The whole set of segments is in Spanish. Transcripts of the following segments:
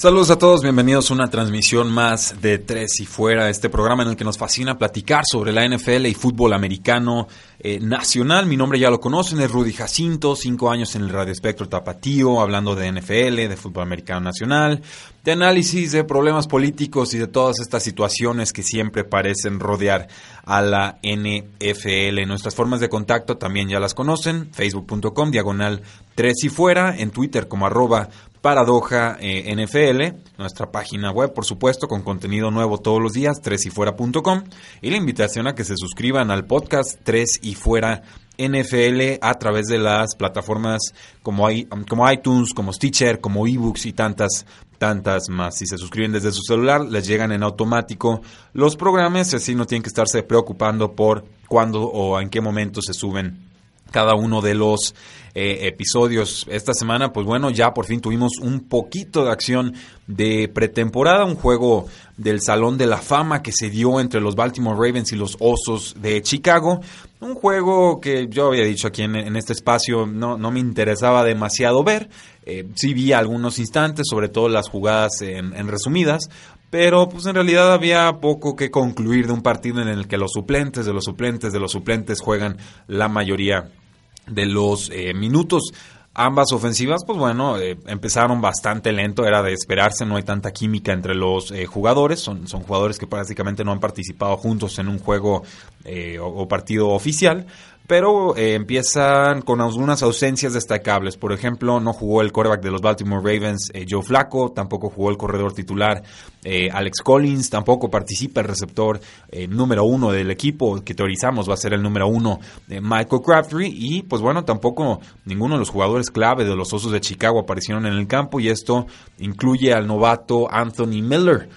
Saludos a todos, bienvenidos a una transmisión más de Tres y Fuera, este programa en el que nos fascina platicar sobre la NFL y fútbol americano eh, nacional. Mi nombre ya lo conocen, es Rudy Jacinto, cinco años en el Radio Espectro Tapatío, hablando de NFL, de fútbol americano nacional, de análisis de problemas políticos y de todas estas situaciones que siempre parecen rodear a la NFL. Nuestras formas de contacto también ya las conocen, facebook.com, diagonal Tres y Fuera, en Twitter como arroba Paradoja eh, NFL, nuestra página web, por supuesto, con contenido nuevo todos los días, 3yfuera.com, y la invitación a que se suscriban al podcast 3 y Fuera NFL a través de las plataformas como, como iTunes, como Stitcher, como eBooks y tantas, tantas más. Si se suscriben desde su celular, les llegan en automático los programas, así no tienen que estarse preocupando por cuándo o en qué momento se suben cada uno de los eh, episodios. Esta semana, pues bueno, ya por fin tuvimos un poquito de acción de pretemporada, un juego del Salón de la Fama que se dio entre los Baltimore Ravens y los Osos de Chicago. Un juego que yo había dicho aquí en, este espacio no, no, me interesaba demasiado ver. Eh, sí vi algunos instantes, sobre todo las jugadas en, en resumidas, pero pues en realidad había poco que concluir de un partido en el que los suplentes de los suplentes de los suplentes juegan la mayoría de los eh, minutos. Ambas ofensivas, pues bueno, eh, empezaron bastante lento, era de esperarse, no hay tanta química entre los eh, jugadores, son, son jugadores que prácticamente no han participado juntos en un juego o, partido oficial, pero eh, empiezan con algunas ausencias destacables. Por ejemplo, no jugó el quarterback de los Baltimore Ravens, eh, Joe Flacco, tampoco jugó el corredor titular eh, Alex Collins, tampoco participa el receptor número uno del equipo, que teorizamos va a ser el número uno Michael Crabtree, y pues bueno, tampoco ninguno de los jugadores clave de los Osos de Chicago aparecieron en el campo, y esto incluye al novato Anthony Miller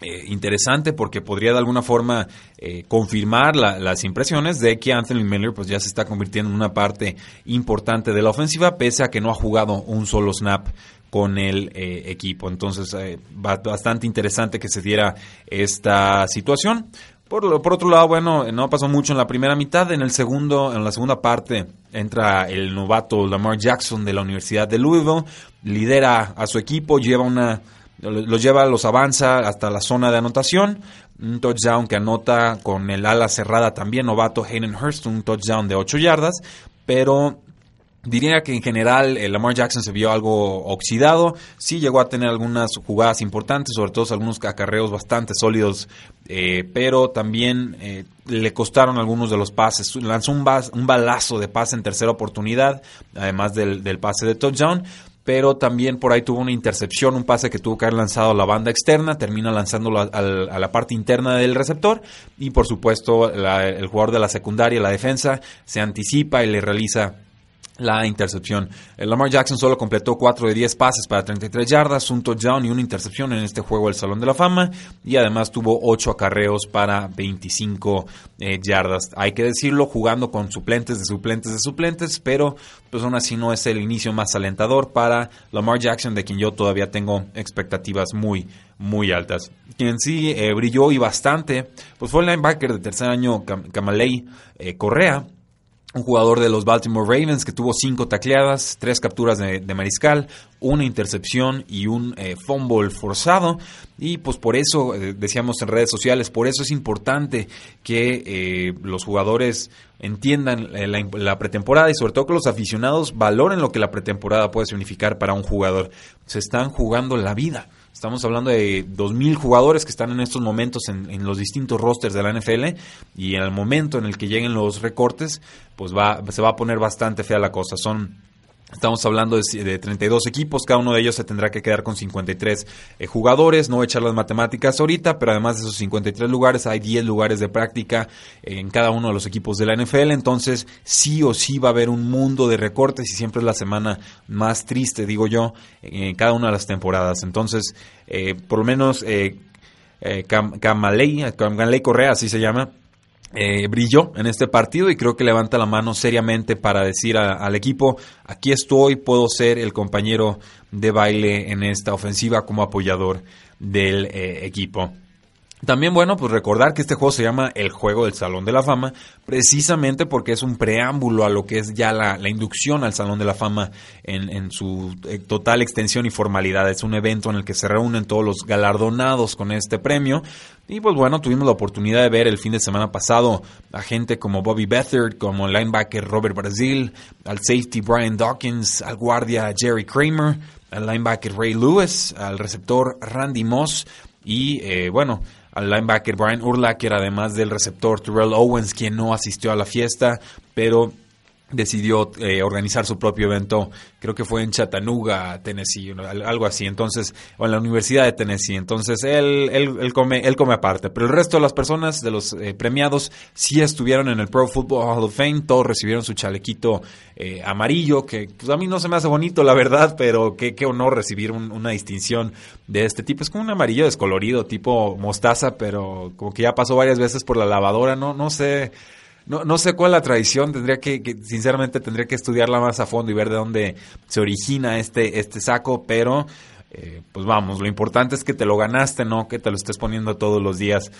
eh, interesante porque podría de alguna forma eh, confirmar las impresiones de que Anthony Miller pues ya se está convirtiendo en una parte importante de la ofensiva pese a que no ha jugado un solo snap con el eh, equipo entonces bastante interesante que se diera esta situación por, por, otro lado, bueno, no pasó mucho en la primera mitad. En el segundo, en la segunda parte, entra el novato Lamar Jackson de la Universidad de Louisville, lidera a su equipo, lleva una los lleva, los avanza hasta la zona de anotación. Un touchdown que anota con el ala cerrada también, novato Hayden Hurst, un touchdown de 8 yardas. Pero Diría que en general el Lamar Jackson se vio algo oxidado, sí llegó a tener algunas jugadas importantes, sobre todo algunos acarreos bastante sólidos, eh, pero también eh, le costaron algunos de los pases. Lanzó un, un, balazo de pase en tercera oportunidad, además del, del pase de touchdown, pero también por ahí tuvo una intercepción, un pase que tuvo que haber lanzado a la banda externa, termina lanzándolo a, la parte interna del receptor y por supuesto el jugador de la secundaria, la defensa, se anticipa y le realiza la intercepción. Lamar Jackson solo completó 4 de 10 pases para 33 yardas, un touchdown y una intercepción en este juego del Salón de la Fama y además tuvo 8 acarreos para 25 eh, yardas. Hay que decirlo, jugando con suplentes de suplentes de suplentes, pero pues aún así no es el inicio más alentador para Lamar Jackson, de quien yo todavía tengo expectativas muy, muy altas. Quien sí eh, brilló y bastante, pues fue el linebacker de tercer año, Kamalei eh, Correa, un jugador de los Baltimore Ravens que tuvo cinco tacleadas, tres capturas de, mariscal, una intercepción y un eh, fumble forzado. Y pues por eso, eh, decíamos en redes sociales, por eso es importante que eh, los jugadores entiendan la, la, pretemporada y sobre todo que los aficionados valoren lo que la pretemporada puede significar para un jugador. Se están jugando la vida. Estamos hablando de 2.000 jugadores que están en estos momentos en, los distintos rosters de la NFL y en el momento en el que lleguen los recortes, pues va, se va a poner bastante fea la cosa. Son Estamos hablando de, 32 equipos, cada uno de ellos se tendrá que quedar con 53 eh, jugadores. No voy a echar las matemáticas ahorita, pero además de esos 53 lugares hay 10 lugares de práctica en cada uno de los equipos de la NFL. Entonces, sí o sí va a haber un mundo de recortes y siempre es la semana más triste, digo yo, en cada una de las temporadas. Entonces, eh, por lo menos eh, eh, Camaley Correa, así se llama, eh, brilló en este partido y creo que levanta la mano seriamente para decir al equipo, aquí estoy, puedo ser el compañero de baile en esta ofensiva como apoyador del eh, equipo. También, bueno, pues recordar que este juego se llama el Juego del Salón de la Fama, precisamente porque es un preámbulo a lo que es ya la, inducción al Salón de la Fama en, su eh, total extensión y formalidad. Es un evento en el que se reúnen todos los galardonados con este premio. Y pues bueno, tuvimos la oportunidad de ver el fin de semana pasado a gente como Bobby Beathard, como el linebacker Robert Brazil, al safety Brian Dawkins, al guardia Jerry Kramer, al linebacker Ray Lewis, al receptor Randy Moss y eh, bueno, al linebacker Brian Urlacher, además del receptor Terrell Owens, quien no asistió a la fiesta, pero decidió eh, organizar su propio evento, creo que fue en Chattanooga, Tennessee, algo así, entonces, o en la Universidad de Tennessee, entonces él, él, come, él come aparte, pero el resto de las personas, de los eh, premiados, sí estuvieron en el Pro Football Hall of Fame, todos recibieron su chalequito eh, amarillo, que pues, a mí no se me hace bonito, la verdad, pero qué, qué honor recibir una distinción de este tipo, es como un amarillo descolorido, tipo mostaza, pero como que ya pasó varias veces por la lavadora, no, no sé, no, no sé cuál es la tradición, tendría que, sinceramente tendría que estudiarla más a fondo y ver de dónde se origina este, este saco, pero eh, pues vamos, lo importante es que te lo ganaste, no que te lo estés poniendo todos los días.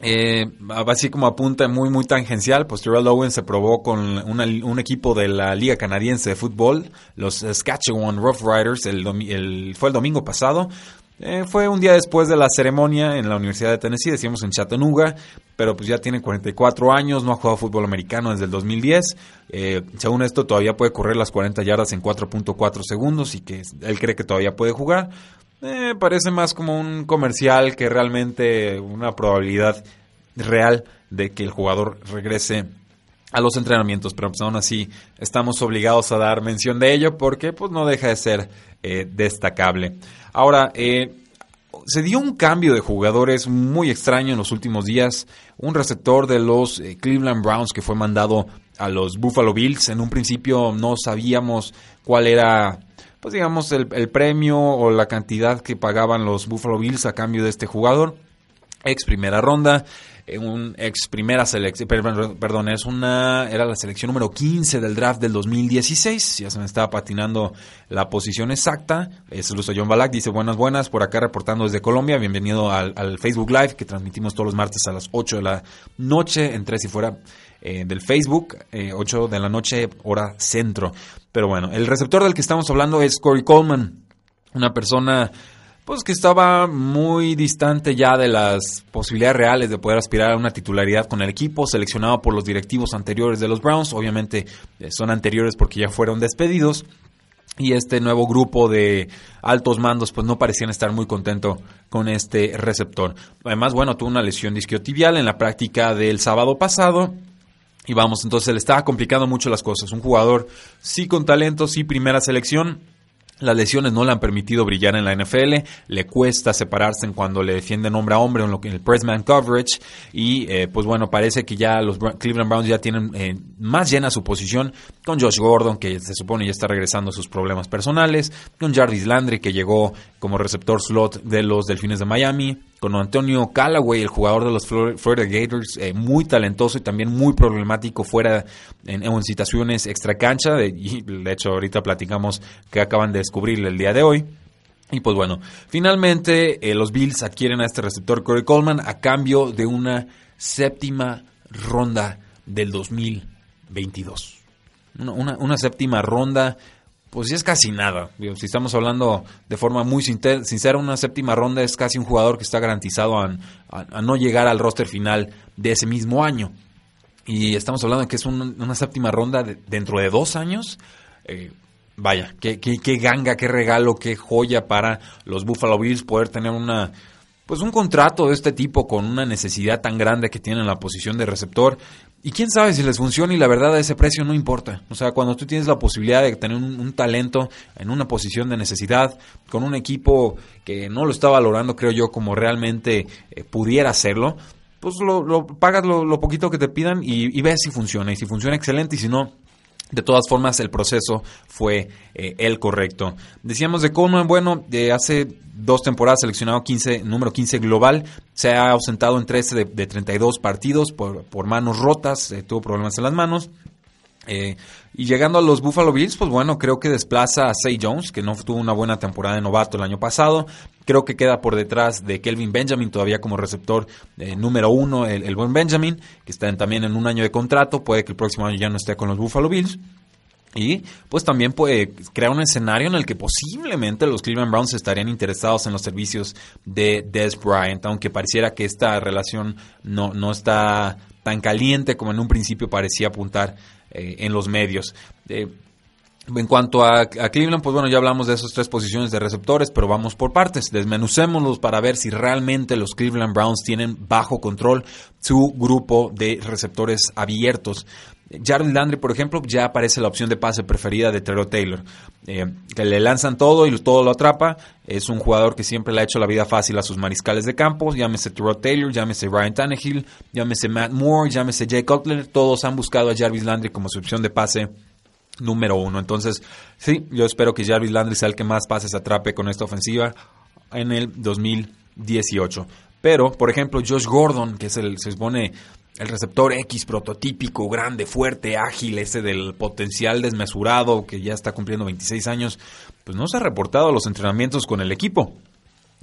Eh, así como apunta muy muy tangencial, pues Terrell Owens se probó con un equipo de la Liga Canadiense de Fútbol, los Saskatchewan Rough Riders, el, el, fue el domingo pasado. Eh, fue un día después de la ceremonia en la Universidad de Tennessee, decíamos en Chattanooga, pero pues ya tiene 44 años, no ha jugado fútbol americano desde el 2010. Eh, según esto, todavía puede correr las 40 yardas en 4.4 segundos y que él cree que todavía puede jugar. Eh, parece más como un comercial que realmente una probabilidad real de que el jugador regrese a los entrenamientos, pero pues aún así estamos obligados a dar mención de ello porque pues no deja de ser destacable. Ahora, eh, se dio un cambio de jugadores muy extraño en los últimos días. Un receptor de los eh, Cleveland Browns que fue mandado a los Buffalo Bills. En un principio no sabíamos cuál era, pues digamos, el, el premio o la cantidad que pagaban los Buffalo Bills a cambio de este jugador. Ex primera ronda un ex primera selección, perdón, es una, era la selección número 15 del draft del 2016, ya se me estaba patinando la posición exacta, es Lucio John Balak, dice buenas buenas, por acá reportando desde Colombia, bienvenido al, Facebook Live que transmitimos todos los martes a las 8 de la noche, entre si fuera eh, del Facebook, 8 eh, de la noche, hora centro. Pero bueno, el receptor del que estamos hablando es Corey Coleman, una persona pues que estaba muy distante ya de las posibilidades reales de poder aspirar a una titularidad con el equipo, seleccionado por los directivos anteriores de los Browns, obviamente eh, son anteriores porque ya fueron despedidos, y este nuevo grupo de altos mandos pues no parecían estar muy contento con este receptor. Además, bueno, tuvo una lesión disquiotibial en la práctica del sábado pasado. Y vamos, entonces le estaba complicando mucho las cosas. Un jugador sí con talento, sí primera selección, las lesiones no le han permitido brillar en la NFL, le cuesta separarse en cuando le defienden hombre a hombre en lo que el pressman coverage y eh, pues bueno parece que ya los Cleveland Browns ya tienen eh, más llena su posición con Josh Gordon que se supone ya está regresando a sus problemas personales, con Jarvis Landry que llegó como receptor slot de los Delfines de Miami, con Antonio Callaway, el jugador de los Florida Gators, eh, muy talentoso y también muy problemático fuera en, en situaciones extra cancha. De, y de hecho, ahorita platicamos que acaban de descubrir el día de hoy. Y pues bueno, finalmente eh, los Bills adquieren a este receptor Corey Coleman a cambio de una séptima ronda del 2022. Una, una séptima ronda pues sí es casi nada. si estamos hablando de forma muy sincera, una séptima ronda es casi un jugador que está garantizado a, no llegar al roster final de ese mismo año. Y estamos hablando de que es una séptima ronda dentro de dos años. Eh, vaya, qué, qué, qué, ganga, qué regalo, qué joya para los Buffalo Bills poder tener una, pues un contrato de este tipo con una necesidad tan grande que tienen en la posición de receptor. Y quién sabe si les funciona y la verdad ese precio no importa. O sea, cuando tú tienes la posibilidad de tener un, talento en una posición de necesidad, con un equipo que no lo está valorando, creo yo, como realmente eh, pudiera hacerlo, pues lo, pagas lo, poquito que te pidan y, y ves si funciona. Y si funciona, excelente. Y si no, de todas formas, el proceso fue eh, el correcto. Decíamos de Coleman, bueno, de hace dos temporadas seleccionado 15, número 15 global, se ha ausentado en 13 de, 32 partidos por, por manos rotas, eh, tuvo problemas en las manos. Eh, y llegando a los Buffalo Bills, pues bueno, creo que desplaza a Say Jones, que no tuvo una buena temporada de novato el año pasado. Creo que queda por detrás de Kelvin Benjamin, todavía como receptor eh, número uno, el, buen Benjamin, que está también en un año de contrato. Puede que el próximo año ya no esté con los Buffalo Bills. Y pues también puede crear un escenario en el que posiblemente los Cleveland Browns estarían interesados en los servicios de Des Bryant, aunque pareciera que esta relación no, no está tan caliente como en un principio parecía apuntar eh, en los medios. Eh, en cuanto a, Cleveland, pues bueno, ya hablamos de esas tres posiciones de receptores, pero vamos por partes. Desmenucémoslos para ver si realmente los Cleveland Browns tienen bajo control su grupo de receptores abiertos. Jarvis Landry, por ejemplo, ya aparece la opción de pase preferida de Terrell Taylor. Eh, que le lanzan todo y todo lo atrapa. Es un jugador que siempre le ha hecho la vida fácil a sus mariscales de campo. Llámese Terrell Taylor, llámese Ryan Tannehill, llámese Matt Moore, llámese Jay Cutler. Todos han buscado a Jarvis Landry como su opción de pase número uno. Entonces, sí, yo espero que Jarvis Landry sea el que más pases atrape con esta ofensiva en el 2018. Pero, por ejemplo, Josh Gordon, que es el, se supone el receptor X prototípico, grande, fuerte, ágil, ese del potencial desmesurado, que ya está cumpliendo 26 años, pues no se ha reportado los entrenamientos con el equipo.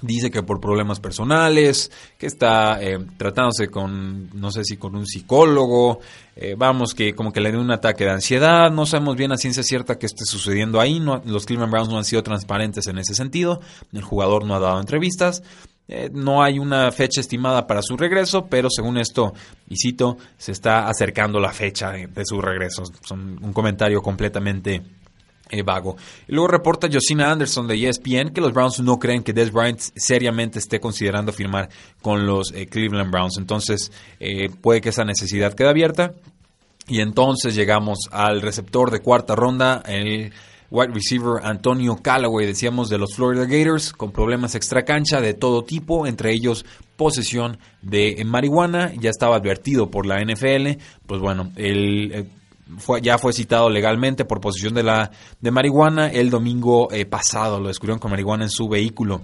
Dice que por problemas personales, que está eh, tratándose con, no sé si con un psicólogo, eh, vamos, que como que le dio un ataque de ansiedad, no sabemos bien a ciencia cierta qué esté sucediendo ahí, no, los Cleveland Browns no han sido transparentes en ese sentido, el jugador no ha dado entrevistas, eh, no hay una fecha estimada para su regreso, pero según esto, y cito, se está acercando la fecha de, su regreso. Son un comentario completamente eh, vago. Luego reporta Josina Anderson de ESPN que los Browns no creen que Des Bryant seriamente esté considerando firmar con los eh, Cleveland Browns. Entonces, puede que esa necesidad quede abierta. Y entonces llegamos al receptor de cuarta ronda, el wide receiver Antonio Callaway, decíamos, de los Florida Gators, con problemas extracancha de todo tipo, entre ellos posesión de marihuana, ya estaba advertido por la NFL, pues bueno, él eh, fue, ya fue citado legalmente por posesión de, la, de marihuana el domingo eh, pasado, lo descubrieron con marihuana en su vehículo.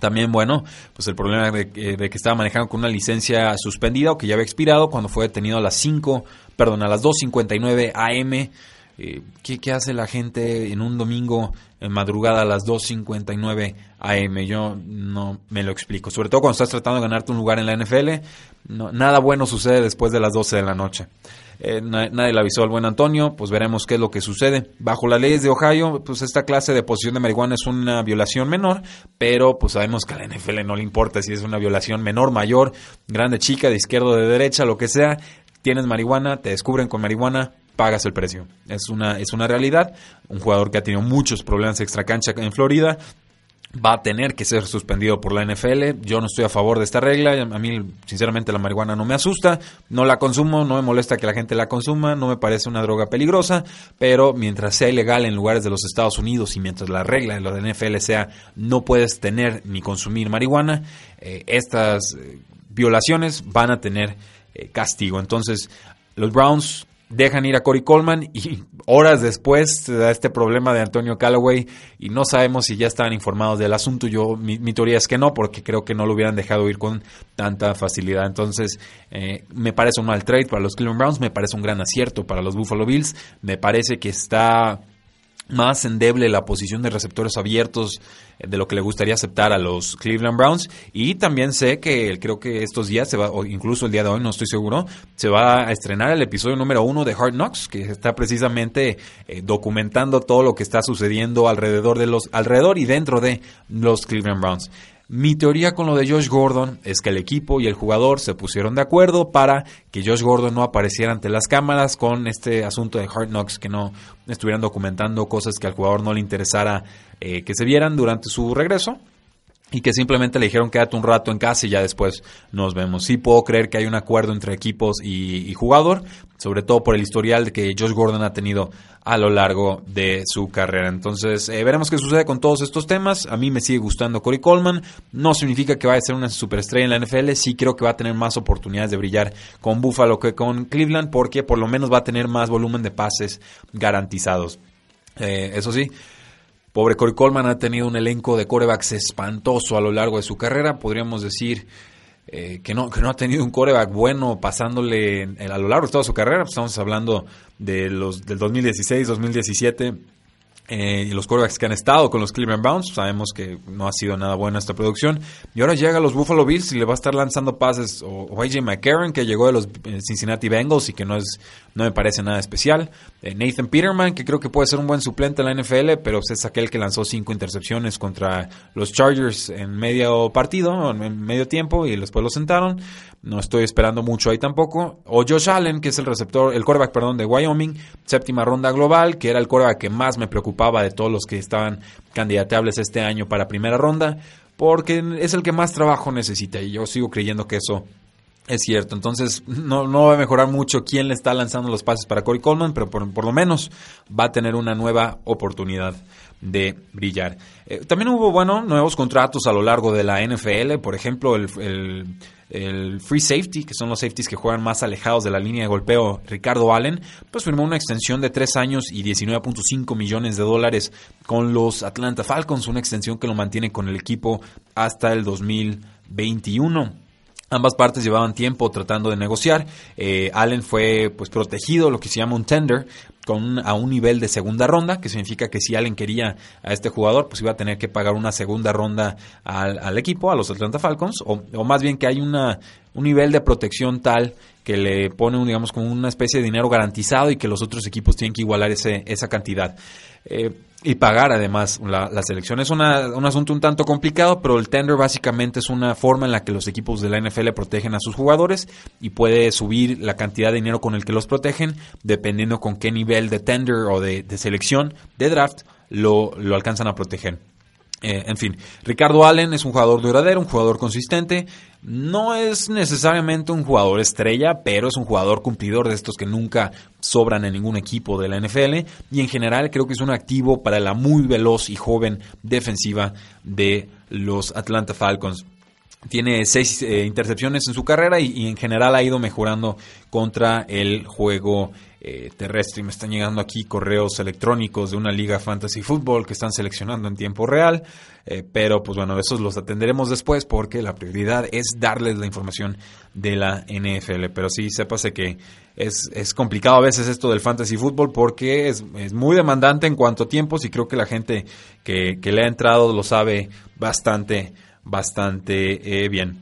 También, bueno, pues el problema de, eh, de, que estaba manejando con una licencia suspendida o que ya había expirado cuando fue detenido a las 5, perdón, a las 2.59 AM eh, ¿qué, hace la gente en un domingo en madrugada a las 2.59 AM? Yo no me lo explico. Sobre todo cuando estás tratando de ganarte un lugar en la NFL, nada bueno sucede después de las 12 de la noche. Eh, nadie le avisó al buen Antonio, pues veremos qué es lo que sucede. Bajo las leyes de Ohio, pues esta clase de posesión de marihuana es una violación menor, pero pues sabemos que a la NFL no le importa si es una violación menor, mayor, grande, chica, de izquierda o de derecha, lo que sea. Tienes marihuana, te descubren con marihuana, pagas el precio. Es una, es una realidad. Un jugador que ha tenido muchos problemas extra cancha en Florida va a tener que ser suspendido por la NFL. Yo no estoy a favor de esta regla. A mí, sinceramente, la marihuana no me asusta. No la consumo, no me molesta que la gente la consuma, no me parece una droga peligrosa. Pero mientras sea ilegal en lugares de los Estados Unidos y mientras la regla de la NFL sea no puedes tener ni consumir marihuana, eh, estas eh, violaciones van a tener eh, castigo. Entonces, los Browns dejan ir a Cory Coleman y horas después se da este problema de Antonio Callaway y no sabemos si ya estaban informados del asunto. Yo mi, teoría es que no, porque creo que no lo hubieran dejado ir con tanta facilidad. Entonces, eh, me parece un mal trade para los Cleveland Browns, me parece un gran acierto para los Buffalo Bills, me parece que está más endeble la posición de receptores abiertos eh, de lo que le gustaría aceptar a los Cleveland Browns. Y también sé que creo que estos días se va o incluso el día de hoy no estoy seguro se va a estrenar el episodio número uno de Hard Knocks que está precisamente eh, documentando todo lo que está sucediendo alrededor de los alrededor y dentro de los Cleveland Browns mi teoría con lo de Josh Gordon es que el equipo y el jugador se pusieron de acuerdo para que Josh Gordon no apareciera ante las cámaras con este asunto de Hard Knocks, que no estuvieran documentando cosas que al jugador no le interesara eh, que se vieran durante su regreso. Y que simplemente le dijeron quédate un rato en casa y ya después nos vemos. Sí puedo creer que hay un acuerdo entre equipos y, jugador, sobre todo por el historial que Josh Gordon ha tenido a lo largo de su carrera. Entonces eh, veremos qué sucede con todos estos temas. A mí me sigue gustando Corey Coleman. No significa que vaya a ser una superestrella en la NFL. Sí creo que va a tener más oportunidades de brillar con Buffalo que con Cleveland porque por lo menos va a tener más volumen de pases garantizados. Eh, eso sí, Pobre Corey Coleman ha tenido un elenco de corebacks espantoso a lo largo de su carrera. Podríamos decir eh, que, no, que no ha tenido un coreback bueno pasándole a lo largo de toda su carrera. Estamos hablando de los, del 2016, 2017 eh, y los quarterbacks que han estado con los Cleveland Browns, sabemos que no ha sido nada buena esta producción. Y ahora llega a los Buffalo Bills y le va a estar lanzando pases o, AJ McCarron, que llegó de los eh, Cincinnati Bengals y que no, es, no me parece nada especial. Eh, Nathan Peterman, que creo que puede ser un buen suplente en la NFL, pero es aquel que lanzó cinco intercepciones contra los Chargers en medio partido, en medio tiempo, y después lo sentaron. No estoy esperando mucho ahí tampoco. O Josh Allen, que es el receptor, el quarterback, perdón, de Wyoming, séptima ronda global, que era el quarterback que más me preocupaba de todos los que estaban candidateables este año para primera ronda, porque es el que más trabajo necesita y yo sigo creyendo que eso es cierto, entonces no, no, va a mejorar mucho quién le está lanzando los pases para Corey Coleman, pero por, lo menos va a tener una nueva oportunidad de brillar. Eh, también hubo, bueno, nuevos contratos a lo largo de la NFL, por ejemplo, el, el free safety, que son los safeties que juegan más alejados de la línea de golpeo, Ricardo Allen, pues firmó una extensión de 3 años y 19.5 millones de dólares con los Atlanta Falcons, una extensión que lo mantiene con el equipo hasta el 2021. Ambas partes llevaban tiempo tratando de negociar. Eh, Allen fue pues protegido, lo que se llama un tender, con a un nivel de segunda ronda, que significa que si Allen quería a este jugador, pues iba a tener que pagar una segunda ronda al, equipo, a los Atlanta Falcons, o, más bien que hay una, un nivel de protección tal que le pone, digamos, como una especie de dinero garantizado y que los otros equipos tienen que igualar ese, esa cantidad. Eh, y pagar además la, selección. Es un asunto un tanto complicado, pero el tender básicamente es una forma en la que los equipos de la NFL protegen a sus jugadores y puede subir la cantidad de dinero con el que los protegen dependiendo con qué nivel de tender o de, de selección de draft lo, lo alcanzan a proteger. Eh, en fin, Ricardo Allen es un jugador duradero, un jugador consistente. No es necesariamente un jugador estrella, pero es un jugador cumplidor de estos que nunca sobran en ningún equipo de la NFL. Y en general creo que es un activo para la muy veloz y joven defensiva de los Atlanta Falcons. Tiene seis eh, intercepciones en su carrera y, en general ha ido mejorando contra el juego eh, terrestre. Y me están llegando aquí correos electrónicos de una liga fantasy fútbol que están seleccionando en tiempo real. Eh, pero pues bueno, esos los atenderemos después porque la prioridad es darles la información de la NFL. Pero sí, sépase que es, es complicado a veces esto del fantasy fútbol porque es, es, muy demandante en cuanto a tiempos y creo que la gente que, le ha entrado lo sabe bastante bastante eh, bien.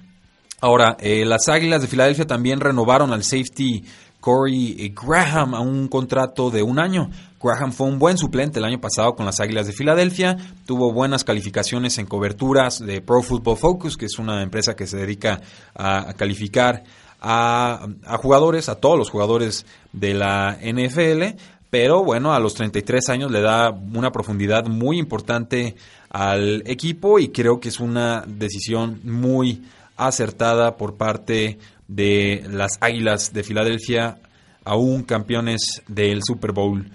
Ahora, eh, las Águilas de Filadelfia también renovaron al safety Corey Graham a un contrato de un año. Graham fue un buen suplente el año pasado con las Águilas de Filadelfia, tuvo buenas calificaciones en coberturas de Pro Football Focus, que es una empresa que se dedica a, calificar a, a, jugadores, a todos los jugadores de la NFL, pero bueno, a los 33 años le da una profundidad muy importante al equipo y creo que es una decisión muy acertada por parte de las Águilas de Filadelfia, aún campeones del Super Bowl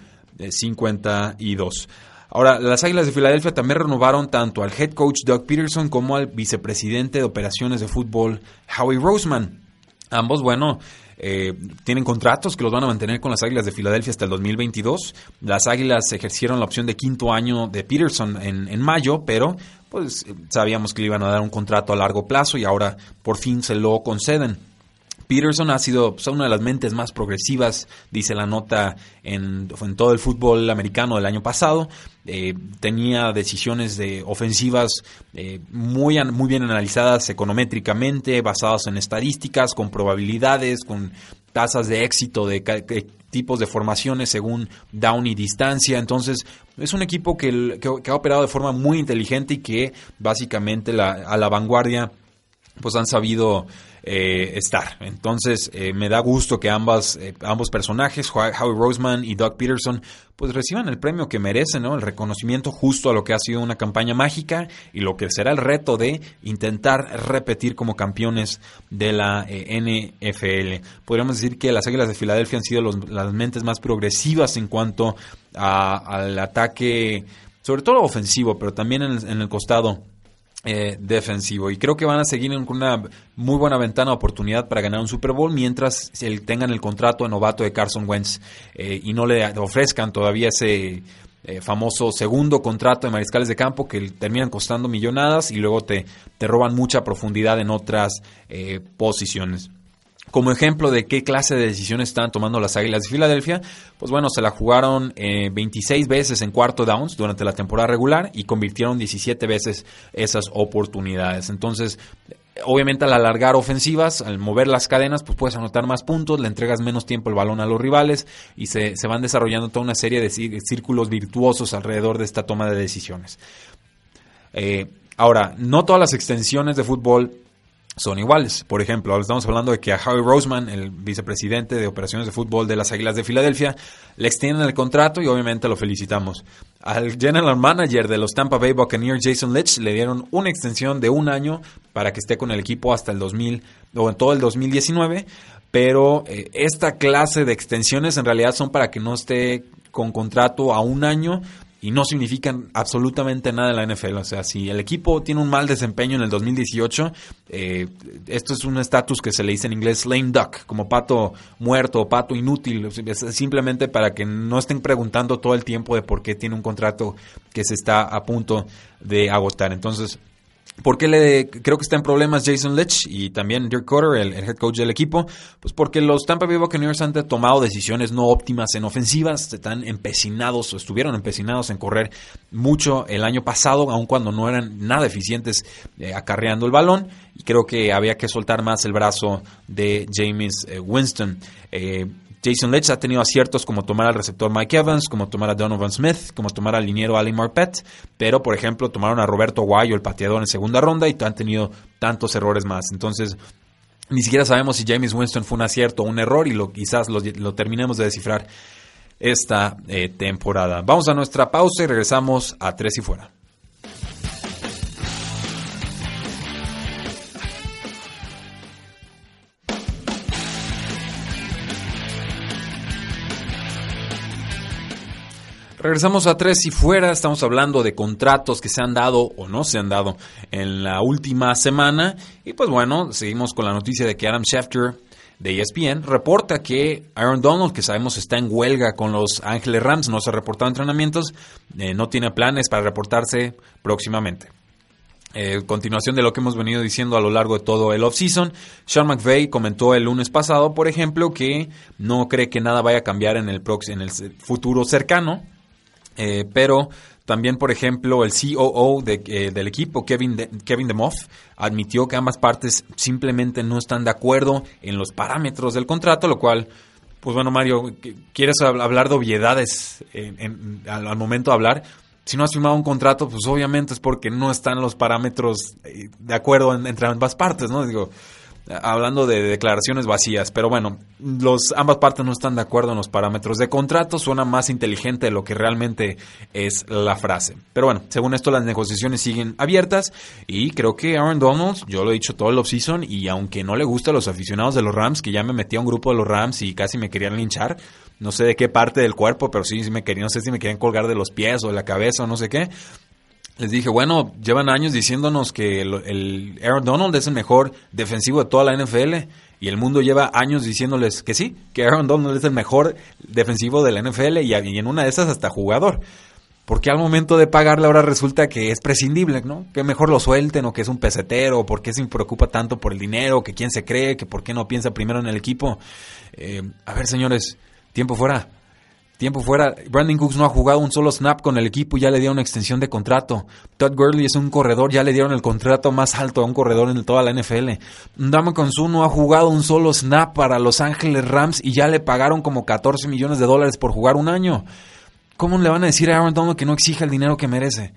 52. Ahora, las Águilas de Filadelfia también renovaron tanto al head coach Doug Peterson como al vicepresidente de operaciones de fútbol Howie Roseman. Ambos, bueno, eh, tienen contratos que los van a mantener con las Águilas de Filadelfia hasta el 2022. Las Águilas ejercieron la opción de quinto año de Peterson en, mayo, pero pues sabíamos que le iban a dar un contrato a largo plazo y ahora por fin se lo conceden. Peterson ha sido pues, una de las mentes más progresivas, dice la nota, en, todo el fútbol americano del año pasado. Eh, tenía decisiones de ofensivas eh, muy, muy bien analizadas econométricamente, basadas en estadísticas, con probabilidades, con tasas de éxito de, tipos de formaciones según down y distancia. Entonces, es un equipo que, ha operado de forma muy inteligente y que básicamente a la vanguardia pues han sabido eh, estar. Entonces, eh, me da gusto que ambas, eh, ambos personajes, Howie Roseman y Doug Peterson, pues reciban el premio que merecen, ¿no? El reconocimiento justo a lo que ha sido una campaña mágica y lo que será el reto de intentar repetir como campeones de la NFL. Podríamos decir que las Águilas de Filadelfia han sido las mentes más progresivas en cuanto al ataque, sobre todo ofensivo, pero también en el costado eh, defensivo. Y creo que van a seguir con una muy buena ventana de oportunidad para ganar un Super Bowl mientras tengan el contrato de novato de Carson Wentz eh, y no le ofrezcan todavía ese eh, famoso segundo contrato de mariscales de campo que terminan costando millonadas y luego te, te roban mucha profundidad en otras posiciones. Como ejemplo de qué clase de decisiones están tomando las Águilas de Filadelfia, pues bueno, se la jugaron 26 eh, veces en cuarto downs durante la temporada regular y convirtieron 17 veces esas oportunidades. Entonces, obviamente al alargar ofensivas, al mover las cadenas, pues puedes anotar más puntos, le entregas menos tiempo el balón a los rivales y se, van desarrollando toda una serie de círculos virtuosos alrededor de esta toma de decisiones. Eh, ahora, no todas las extensiones de fútbol son iguales. Por ejemplo, estamos hablando de que a Howie Roseman, el vicepresidente de operaciones de fútbol de las Águilas de Filadelfia, le extienden el contrato y obviamente lo felicitamos. Al general manager de los Tampa Bay Buccaneers, Jason Litch, le dieron una extensión de un año para que esté con el equipo hasta el 2000 o en todo el 2019. Pero eh, esta clase de extensiones en realidad son para que no esté con contrato a un año y no significan absolutamente nada en la NFL. O sea, si el equipo tiene un mal desempeño en el 2018, eh, esto es un estatus que se le dice en inglés lame duck, como pato muerto o pato inútil, simplemente para que no estén preguntando todo el tiempo de por qué tiene un contrato que se está a punto de agotar. Entonces, ¿Por qué le, creo que está en problemas Jason Litch y también Dirk Cotter, el, head coach del equipo? Pues porque los Tampa Bay Buccaneers han tomado decisiones no óptimas en ofensivas, están empecinados o estuvieron empecinados en correr mucho el año pasado, aun cuando no eran nada eficientes eh, acarreando el balón. Y creo que había que soltar más el brazo de James eh, Winston. Eh, Jason Leach ha tenido aciertos como tomar al receptor Mike Evans, como tomar a Donovan Smith, como tomar al liniero Ali Marpet, pero por ejemplo tomaron a Roberto Guayo, el pateador en segunda ronda, y han tenido tantos errores más. Entonces, ni siquiera sabemos si James Winston fue un acierto o un error y lo, quizás lo, terminemos de descifrar esta eh, temporada. Vamos a nuestra pausa y regresamos a Tres y Fuera. Regresamos a tres y fuera, estamos hablando de contratos que se han dado o no se han dado en la última semana. Y pues bueno, seguimos con la noticia de que Adam Schefter de ESPN reporta que Aaron Donald, que sabemos está en huelga con los Ángeles Rams, no se ha reportado entrenamientos, eh, no tiene planes para reportarse próximamente. Eh, continuación de lo que hemos venido diciendo a lo largo de todo el offseason, Sean McVay comentó el lunes pasado, por ejemplo, que no cree que nada vaya a cambiar en el, en el futuro cercano, eh, pero también, por ejemplo, el COO eh, del equipo, Kevin, de, Kevin DeMoff, admitió que ambas partes simplemente no están de acuerdo en los parámetros del contrato, lo cual, pues bueno, Mario, ¿quieres hablar de obviedades al, momento de hablar? Si no has firmado un contrato, pues obviamente es porque no están los parámetros eh, de acuerdo entre ambas partes, ¿no? Digo, hablando de declaraciones vacías, pero bueno, los, ambas partes no están de acuerdo en los parámetros de contrato, suena más inteligente de lo que realmente es la frase. Pero bueno, según esto las negociaciones siguen abiertas y creo que Aaron Donald, yo lo he dicho todo el offseason y aunque no le gusta a los aficionados de los Rams, que ya me metí a un grupo de los Rams y casi me querían linchar, no sé de qué parte del cuerpo, pero sí, sí me querían, no sé si me querían colgar de los pies o de la cabeza o no sé qué les dije, bueno, llevan años diciéndonos que el, Aaron Donald es el mejor defensivo de toda la NFL y el mundo lleva años diciéndoles que sí, que Aaron Donald es el mejor defensivo de la NFL y, en una de esas hasta jugador. Porque al momento de pagarle ahora resulta que es prescindible, ¿no? Que mejor lo suelten o que es un pesetero, o por qué se preocupa tanto por el dinero, que quién se cree, que por qué no piensa primero en el equipo. Eh, a ver, señores, tiempo fuera. Tiempo fuera, Brandon Cooks no ha jugado un solo snap con el equipo y ya le dieron una extensión de contrato. Todd Gurley es un corredor, ya le dieron el contrato más alto a un corredor en toda la NFL. Dame Consu no ha jugado un solo snap para Los Ángeles Rams y ya le pagaron como 14 millones de dólares por jugar un año. ¿Cómo le van a decir a Aaron Donald que no exija el dinero que merece?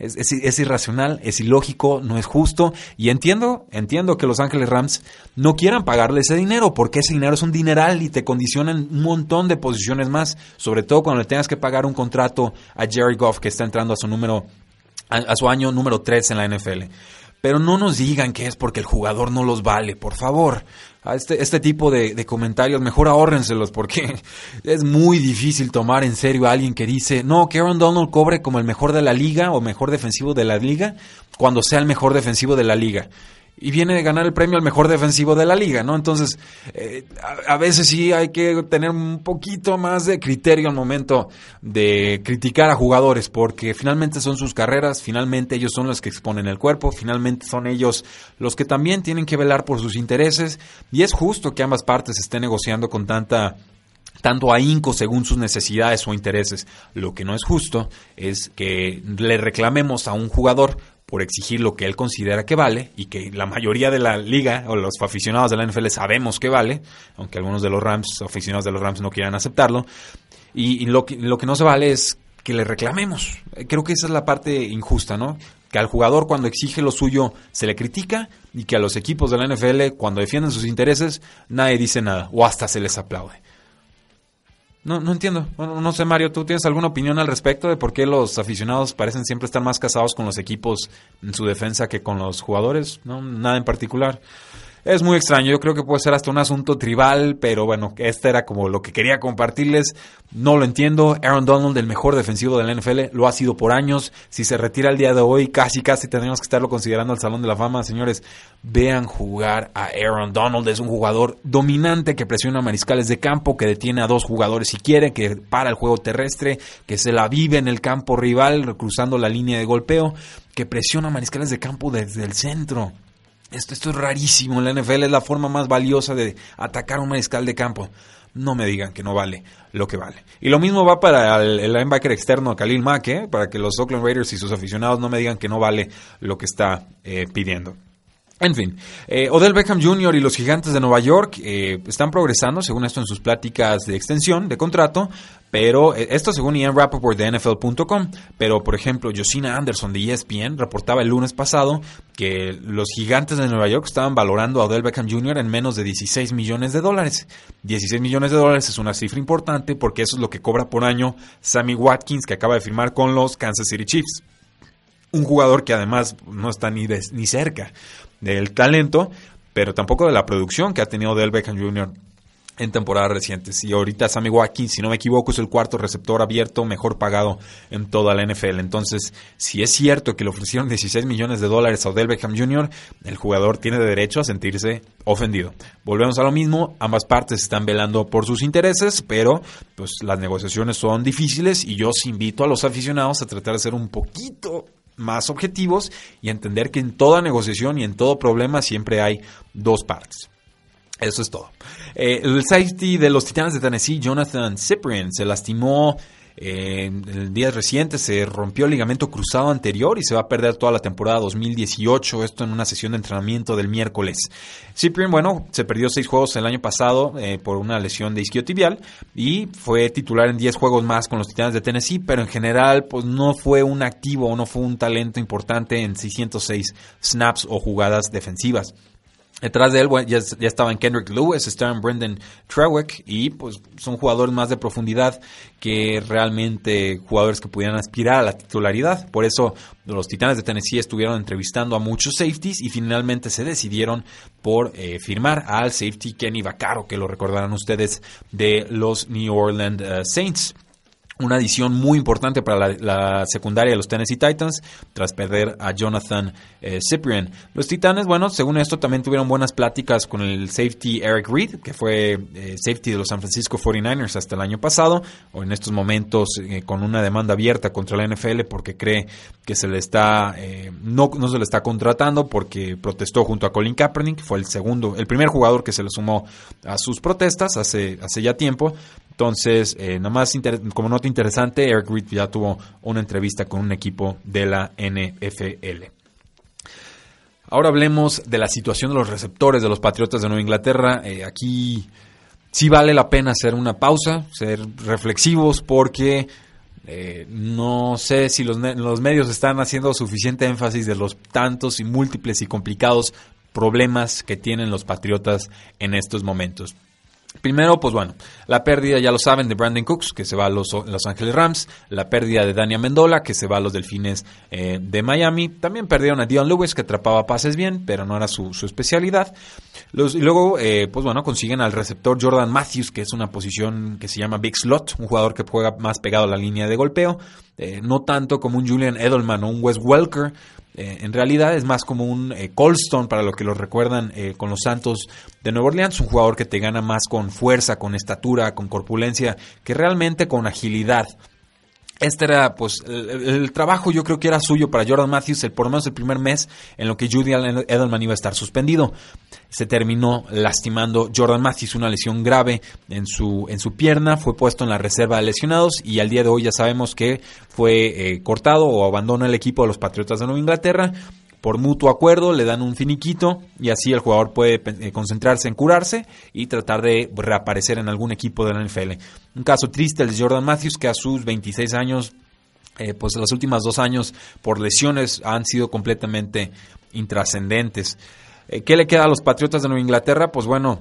Es, es, irracional, es ilógico, no es justo. Y entiendo, entiendo que Los Ángeles Rams no quieran pagarle ese dinero, porque ese dinero es un dineral y te condicionan un montón de posiciones más. Sobre todo cuando le tengas que pagar un contrato a Jerry Goff, que está entrando a su número, a, su año número 3 en la NFL. Pero no nos digan que es porque el jugador no los vale, por favor. A este, este tipo de, comentarios, mejor ahórrenselos porque es muy difícil tomar en serio a alguien que dice, no, que Aaron Donald cobre como el mejor de la liga o mejor defensivo de la liga cuando sea el mejor defensivo de la liga y viene de ganar el premio al mejor defensivo de la liga, ¿no? Entonces, eh, a, veces sí hay que tener un poquito más de criterio al momento de criticar a jugadores, porque finalmente son sus carreras, finalmente ellos son los que exponen el cuerpo, finalmente son ellos los que también tienen que velar por sus intereses, y es justo que ambas partes estén negociando con tanta tanto ahínco según sus necesidades o intereses. Lo que no es justo es que le reclamemos a un jugador por exigir lo que él considera que vale y que la mayoría de la liga o los aficionados de la NFL sabemos que vale, aunque algunos de los Rams, aficionados de los Rams no quieran aceptarlo. Y, lo, que, lo que no se vale es que le reclamemos. Creo que esa es la parte injusta, ¿no? Que al jugador cuando exige lo suyo se le critica y que a los equipos de la NFL cuando defienden sus intereses nadie dice nada o hasta se les aplaude. No, no entiendo. no sé, Mario, ¿tú tienes alguna opinión al respecto de por qué los aficionados parecen siempre estar más casados con los equipos en su defensa que con los jugadores? No, nada en particular. Es muy extraño, yo creo que puede ser hasta un asunto tribal, pero bueno, este era como lo que quería compartirles. No lo entiendo. Aaron Donald, el mejor defensivo de la NFL, lo ha sido por años. Si se retira el día de hoy, casi casi tendríamos que estarlo considerando al Salón de la Fama. Señores, vean jugar a Aaron Donald. Es un jugador dominante que presiona mariscales de campo, que detiene a dos jugadores si quiere, que para el juego terrestre, que se la vive en el campo rival, cruzando la línea de golpeo, que presiona mariscales de campo desde el centro. Esto, esto es rarísimo. La NFL es la forma más valiosa de atacar un mariscal de campo. No me digan que no vale lo que vale. Y lo mismo va para el, linebacker externo Khalil Mack, ¿eh? para que los Oakland Raiders y sus aficionados no me digan que no vale lo que está eh, pidiendo. En fin, eh, Odell Beckham Jr. y los gigantes de Nueva York están progresando, según esto, en sus pláticas de extensión de contrato, pero eh, esto según Ian Rappaport de NFL.com. Pero, por ejemplo, Josina Anderson de ESPN reportaba el lunes pasado que los gigantes de Nueva York estaban valorando a Odell Beckham Jr. en menos de 16 millones de dólares. 16 millones de dólares es una cifra importante porque eso es lo que cobra por año Sammy Watkins, que acaba de firmar con los Kansas City Chiefs. Un jugador que además no está ni, ni cerca del talento, pero tampoco de la producción que ha tenido Del Beckham Jr. en temporadas recientes. Y ahorita Sammy Watkins, si no me equivoco, es el cuarto receptor abierto mejor pagado en toda la NFL. Entonces, si es cierto que le ofrecieron 16 millones de dólares a Odell Beckham Jr., el jugador tiene derecho a sentirse ofendido. Volvemos a lo mismo, ambas partes están velando por sus intereses, pero pues las negociaciones son difíciles y yo os invito a los aficionados a tratar de ser un poquito más objetivos y entender que en toda negociación y en todo problema siempre hay dos partes. Eso es todo. Eh, el safety de los Titanes de Tennessee, Jonathan Cyprian, se lastimó en el día reciente se rompió el ligamento cruzado anterior y se va a perder toda la temporada 2018, esto en una sesión de entrenamiento del miércoles. Cyprian, bueno, se perdió seis juegos el año pasado eh, por una lesión de isquiotibial y fue titular en 10 juegos más con los Titanes de Tennessee, pero en general pues no fue un activo, no fue un talento importante en 606 snaps o jugadas defensivas. Detrás de él ya, estaban Kendrick Lewis, estaban Brendan Trewick y pues son jugadores más de profundidad que realmente jugadores que pudieran aspirar a la titularidad. Por eso los Titanes de Tennessee estuvieron entrevistando a muchos safeties y finalmente se decidieron por eh, firmar al safety Kenny Vaccaro, que lo recordarán ustedes de los New Orleans eh, Saints una adición muy importante para la, secundaria de los Tennessee Titans tras perder a Jonathan eh, Cyprian. Los Titanes, bueno, según esto también tuvieron buenas pláticas con el safety Eric Reed, que fue eh, safety de los San Francisco 49ers hasta el año pasado, o en estos momentos eh, con una demanda abierta contra la NFL porque cree que se le está no, no se le está contratando porque protestó junto a Colin Kaepernick, fue el segundo, el primer jugador que se le sumó a sus protestas hace, hace ya tiempo, entonces, eh, nada más como nota interesante, Eric Reed ya tuvo una entrevista con un equipo de la NFL. Ahora hablemos de la situación de los receptores de los Patriotas de Nueva Inglaterra. Eh, aquí sí vale la pena hacer una pausa, ser reflexivos, porque Eh, no sé si los, los medios están haciendo suficiente énfasis de los tantos y múltiples y complicados problemas que tienen los Patriotas en estos momentos. Primero, pues bueno, la pérdida, ya lo saben, de Brandon Cooks, que se va a los Los Ángeles Rams, la pérdida de Dania Mendola, que se va a los Delfines eh, de Miami, también perdieron a Dion Lewis, que atrapaba pases bien, pero no era su, especialidad. y luego, eh, pues bueno, consiguen al receptor Jordan Matthews, que es una posición que se llama Big Slot, un jugador que juega más pegado a la línea de golpeo, eh, no tanto como un Julian Edelman o un Wes Welker, eh, en realidad es más como un eh, Colston, para lo que lo recuerdan eh, con los Santos de Nueva Orleans, un jugador que te gana más con fuerza, con estatura, con corpulencia, que realmente con agilidad. Este era, pues, el, trabajo yo creo que era suyo para Jordan Matthews, el, por lo menos el primer mes en lo que Judy Edelman iba a estar suspendido. Se terminó lastimando Jordan Matthews, una lesión grave en su, en su pierna, fue puesto en la reserva de lesionados y al día de hoy ya sabemos que fue eh, cortado o abandonó el equipo de los Patriotas de Nueva Inglaterra por mutuo acuerdo le dan un finiquito y así el jugador puede eh, concentrarse en curarse y tratar de reaparecer en algún equipo de la NFL. Un caso triste el de Jordan Matthews que a sus 26 años, eh, pues los últimos dos años por lesiones han sido completamente intrascendentes. Eh, ¿Qué le queda a los Patriotas de Nueva Inglaterra? Pues bueno,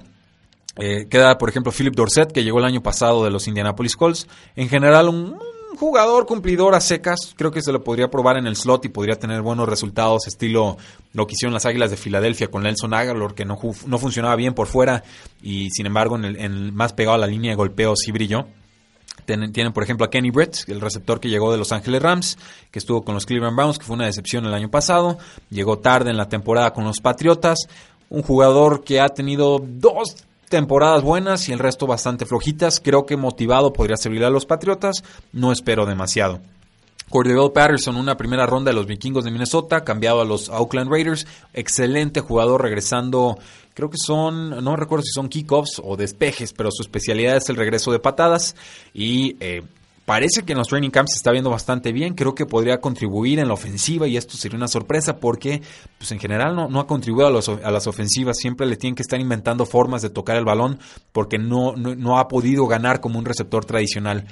queda por ejemplo Philip Dorset que llegó el año pasado de los Indianapolis Colts. En general un jugador cumplidor a secas, creo que se lo podría probar en el slot y podría tener buenos resultados, estilo lo que hicieron las Águilas de Filadelfia con Nelson Aguilar, que no, no funcionaba bien por fuera y sin embargo en el, más pegado a la línea de golpeo sí brilló. Tienen, por ejemplo, a Kenny Brett, el receptor que llegó de Los Ángeles Rams, que estuvo con los Cleveland Browns, que fue una decepción el año pasado. Llegó tarde en la temporada con los Patriotas. Un jugador que ha tenido dos temporadas buenas y el resto bastante flojitas. Creo que motivado podría servir a los Patriotas. No espero demasiado. Cordell Patterson, una primera ronda de los vikingos de Minnesota, cambiado a los Oakland Raiders. Excelente jugador, regresando, creo que son, no recuerdo si son kickoffs o despejes, pero su especialidad es el regreso de patadas. Y eh, Parece que en los training camps se está viendo bastante bien. Creo que podría contribuir en la ofensiva y esto sería una sorpresa porque pues en general no, ha contribuido a, a, las ofensivas. Siempre le tienen que estar inventando formas de tocar el balón porque no ha podido ganar como un receptor tradicional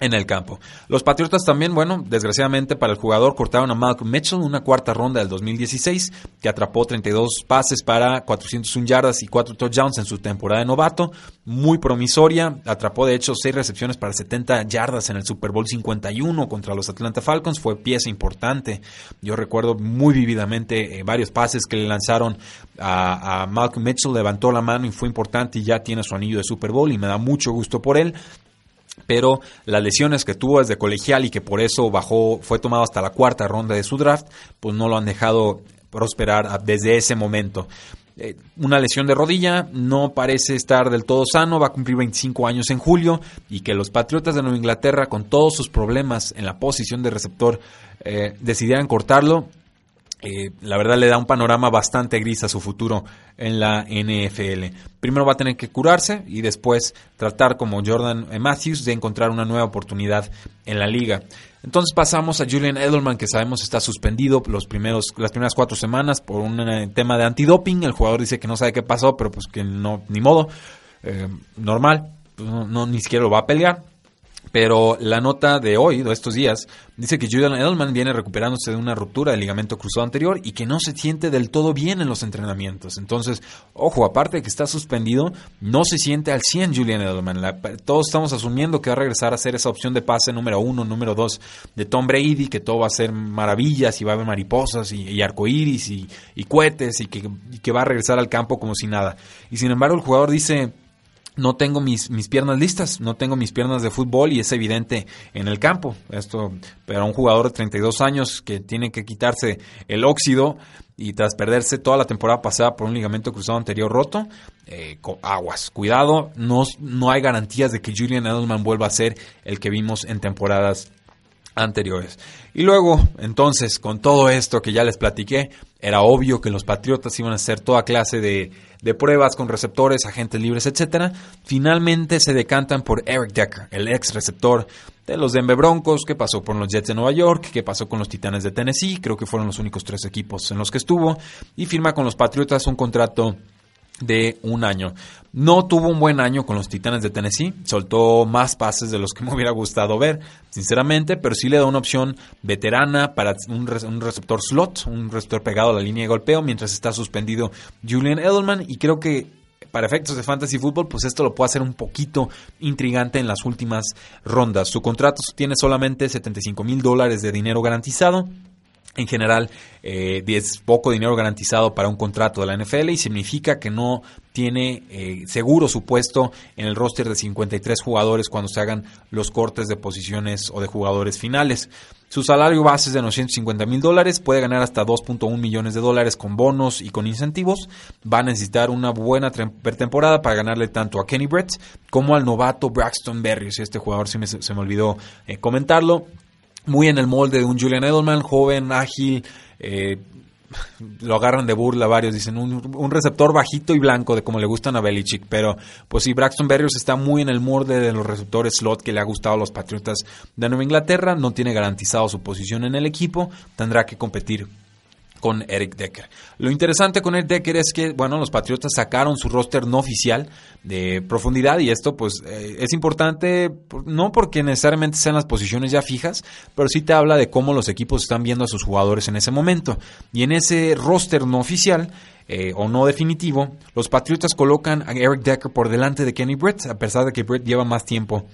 en el campo. Los Patriotas también, bueno, desgraciadamente para el jugador cortaron a Malcolm Mitchell, una cuarta ronda del 2016, que atrapó 32 pases para 401 yardas y 4 touchdowns en su temporada de novato, muy promisoria, atrapó de hecho 6 recepciones para 70 yardas en el Super Bowl 51 contra los Atlanta Falcons, fue pieza importante. Yo recuerdo muy vividamente eh, varios pases que le lanzaron a, a Malcolm Mitchell, levantó la mano y fue importante y ya tiene su anillo de Super Bowl y me da mucho gusto por él pero las lesiones que tuvo desde colegial y que por eso bajó, fue tomado hasta la cuarta ronda de su draft, pues no lo han dejado prosperar desde ese momento. Eh, una lesión de rodilla, no parece estar del todo sano, va a cumplir 25 años en julio y que los Patriotas de Nueva Inglaterra, con todos sus problemas en la posición de receptor, eh, decidieran cortarlo, eh, la verdad le da un panorama bastante gris a su futuro en la NFL. Primero va a tener que curarse y después tratar como Jordan Matthews de encontrar una nueva oportunidad en la liga. Entonces pasamos a Julian Edelman que sabemos está suspendido los primeros, las primeras cuatro semanas por un eh, tema de antidoping. El jugador dice que no sabe qué pasó, pero pues que no, ni modo, eh, normal, pues no, ni siquiera lo va a pelear. Pero la nota de hoy, de estos días, dice que Julian Edelman viene recuperándose de una ruptura del ligamento cruzado anterior y que no se siente del todo bien en los entrenamientos. Entonces, ojo, aparte de que está suspendido, no se siente al 100 Julian Edelman. todos estamos asumiendo que va a regresar a ser esa opción de pase número uno, número dos de Tom Brady, que todo va a ser maravillas y va a haber mariposas y, arcoíris y, cohetes y que, y que va a regresar al campo como si nada. Y sin embargo, el jugador dice no tengo mis, mis, piernas listas, no tengo mis piernas de fútbol y es evidente en el campo. Esto, pero un jugador de 32 años que tiene que quitarse el óxido y tras perderse toda la temporada pasada por un ligamento cruzado anterior roto, eh, aguas, cuidado, no, no hay garantías de que Julian Edelman vuelva a ser el que vimos en temporadas anteriores. Y luego, entonces, con todo esto que ya les platiqué, era obvio que los Patriotas iban a hacer toda clase de, de pruebas con receptores, agentes libres, etc. Finalmente se decantan por Eric Decker, el ex receptor de los Denver Broncos, que pasó por los Jets de Nueva York, que pasó con los Titanes de Tennessee, creo que fueron los únicos tres equipos en los que estuvo, y firma con los Patriotas un contrato de un año. No tuvo un buen año con los Titanes de Tennessee, soltó más pases de los que me hubiera gustado ver, sinceramente, pero sí le da una opción veterana para un, receptor slot, un receptor pegado a la línea de golpeo, mientras está suspendido Julian Edelman, y creo que para efectos de fantasy fútbol, pues esto lo puede hacer un poquito intrigante en las últimas rondas. Su contrato tiene solamente 75 mil dólares de dinero garantizado en general eh, es poco dinero garantizado para un contrato de la NFL y significa que no tiene eh, seguro su puesto en el roster de 53 jugadores cuando se hagan los cortes de posiciones o de jugadores finales. Su salario base es de 950 mil dólares, puede ganar hasta 2.1 millones de dólares con bonos y con incentivos. Va a necesitar una buena pretemporada para ganarle tanto a Kenny Brett como al novato Braxton Berrios. Este jugador se me, se me olvidó eh, comentarlo muy en el molde de un Julian Edelman, joven, ágil, eh, lo agarran de burla varios, dicen un, receptor bajito y blanco de como le gustan a Belichick, pero pues sí, Braxton Berrios está muy en el molde de los receptores slot que le ha gustado a los Patriotas de Nueva Inglaterra, no tiene garantizado su posición en el equipo, tendrá que competir con Eric Decker. Lo interesante con Eric Decker es que, bueno, los Patriotas sacaron su roster no oficial de profundidad y esto pues eh, es importante no porque necesariamente sean las posiciones ya fijas, pero sí te habla de cómo los equipos están viendo a sus jugadores en ese momento. Y en ese roster no oficial, eh, o no definitivo, los Patriotas colocan a Eric Decker por delante de Kenny Brett, a pesar de que Brett lleva más tiempo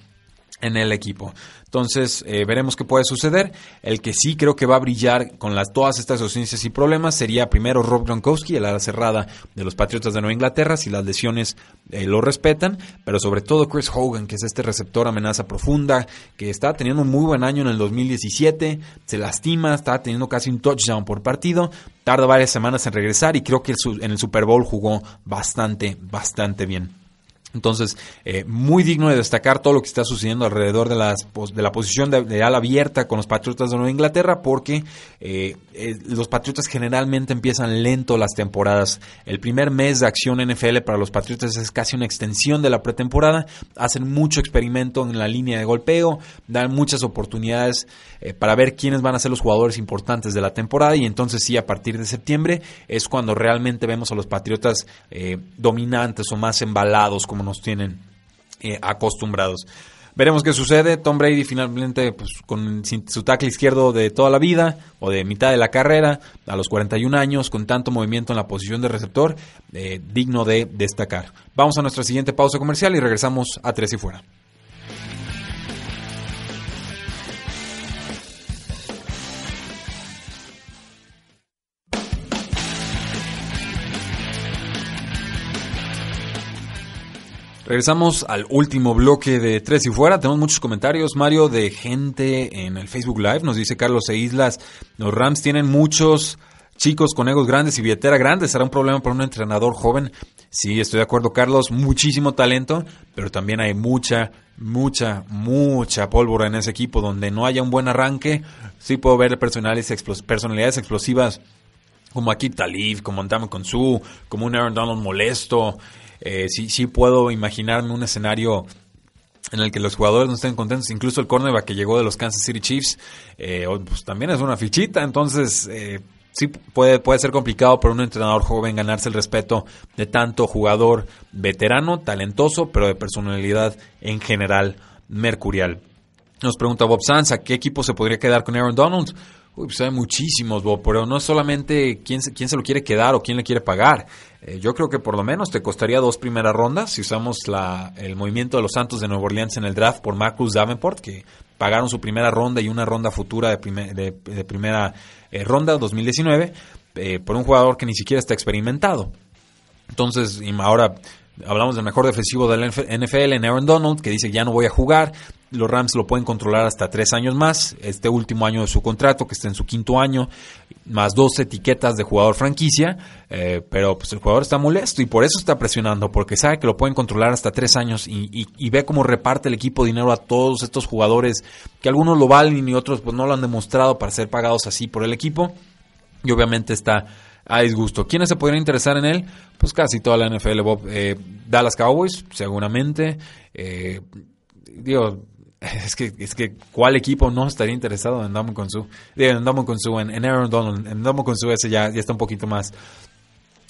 en el equipo. Entonces, eh, veremos qué puede suceder. El que sí creo que va a brillar con las, todas estas ausencias y problemas sería primero Rob Gronkowski, el ala cerrada de los Patriotas de Nueva Inglaterra, si las lesiones eh, lo respetan, pero sobre todo Chris Hogan, que es este receptor amenaza profunda, que está teniendo un muy buen año en el 2017, se lastima, está teniendo casi un touchdown por partido, tarda varias semanas en regresar y creo que en el Super Bowl jugó bastante, bastante bien. Entonces, eh, muy digno de destacar todo lo que está sucediendo alrededor de, las, de la posición de, ala abierta con los Patriotas de Nueva Inglaterra, porque eh, eh, los Patriotas generalmente empiezan lento las temporadas. El primer mes de acción NFL para los Patriotas es casi una extensión de la pretemporada. Hacen mucho experimento en la línea de golpeo, dan muchas oportunidades para ver quiénes van a ser los jugadores importantes de la temporada y entonces sí, a partir de septiembre es cuando realmente vemos a los Patriotas dominantes o más embalados como nos tienen eh, acostumbrados. Veremos qué sucede. Tom Brady finalmente, pues, con su tackle izquierdo de toda la vida o de mitad de la carrera, a los 41 años, con tanto movimiento en la posición de receptor, eh, digno de destacar. Vamos a nuestra siguiente pausa comercial y regresamos a Tres y Fuera. Regresamos al último bloque de Tres y Fuera. Tenemos muchos comentarios, Mario, de gente en el Facebook Live. Nos dice Carlos e Islas, los Rams tienen muchos chicos con egos grandes y billetera grande. ¿Será un problema para un entrenador joven? Sí, estoy de acuerdo, Carlos. Muchísimo talento, pero también hay mucha, mucha, mucha pólvora en ese equipo donde no haya un buen arranque. Sí puedo ver personalidades, explosivas como aquí Talib, como Andame Su, como un Aaron Donald molesto, eh, sí, sí puedo imaginarme un escenario en el que los jugadores no estén contentos. Incluso el cornerback que llegó de los Kansas City Chiefs, eh, pues también es una fichita. Entonces, eh, sí puede, puede ser complicado para un entrenador joven ganarse el respeto de tanto jugador veterano, talentoso, pero de personalidad en general mercurial. Nos pregunta Bob Sanz, ¿a qué equipo se podría quedar con Aaron Donald? Uy, pues hay muchísimos, pero no es solamente quién, quién se lo quiere quedar o quién le quiere pagar. Eh, yo creo que por lo menos te costaría dos primeras rondas si usamos la, el movimiento de los Santos de Nueva Orleans en el draft por Marcus Davenport, que pagaron su primera ronda y una ronda futura de, de, primera eh, ronda 2019 eh, por un jugador que ni siquiera está experimentado. Entonces, ahora hablamos del mejor defensivo del NFL en Aaron Donald, que dice ya no voy a jugar. Los Rams lo pueden controlar hasta tres años más. Este último año de su contrato, que está en su quinto año, más dos etiquetas de jugador franquicia. Eh, pero pues el jugador está molesto y por eso está presionando, porque sabe que lo pueden controlar hasta tres años y, ve cómo reparte el equipo dinero a todos estos jugadores, que algunos lo valen y otros pues no lo han demostrado para ser pagados así por el equipo. Y obviamente está a disgusto. ¿Quiénes se podrían interesar en él? Pues casi toda la NFL, Bob. Eh, Dallas Cowboys, seguramente. Eh, digo, es que, es que, ¿cuál equipo no estaría interesado en Damo Consu? En Damo en, en Aaron Donald. En Damo Consu ese ya, ya está un poquito más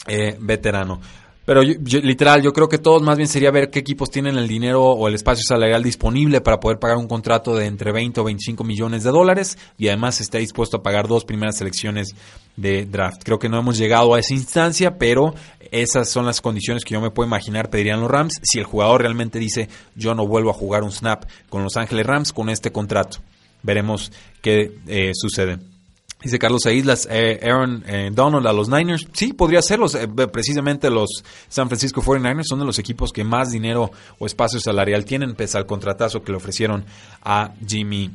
eh, veterano. Pero literal, yo creo que todos más bien sería ver qué equipos tienen el dinero o el espacio salarial disponible para poder pagar un contrato de entre 20 o 25 millones de dólares y además esté dispuesto a pagar dos primeras selecciones de draft. Creo que no hemos llegado a esa instancia, pero esas son las condiciones que yo me puedo imaginar pedirían los Rams si el jugador realmente dice yo no vuelvo a jugar un snap con Los Ángeles Rams con este contrato. Veremos qué eh, sucede. Dice Carlos Aislas, eh, Aaron eh, Donald a los Niners. Sí, podría serlos. Eh, precisamente los San Francisco 49ers son de los equipos que más dinero o espacio salarial tienen, pese al contratazo que le ofrecieron a Jimmy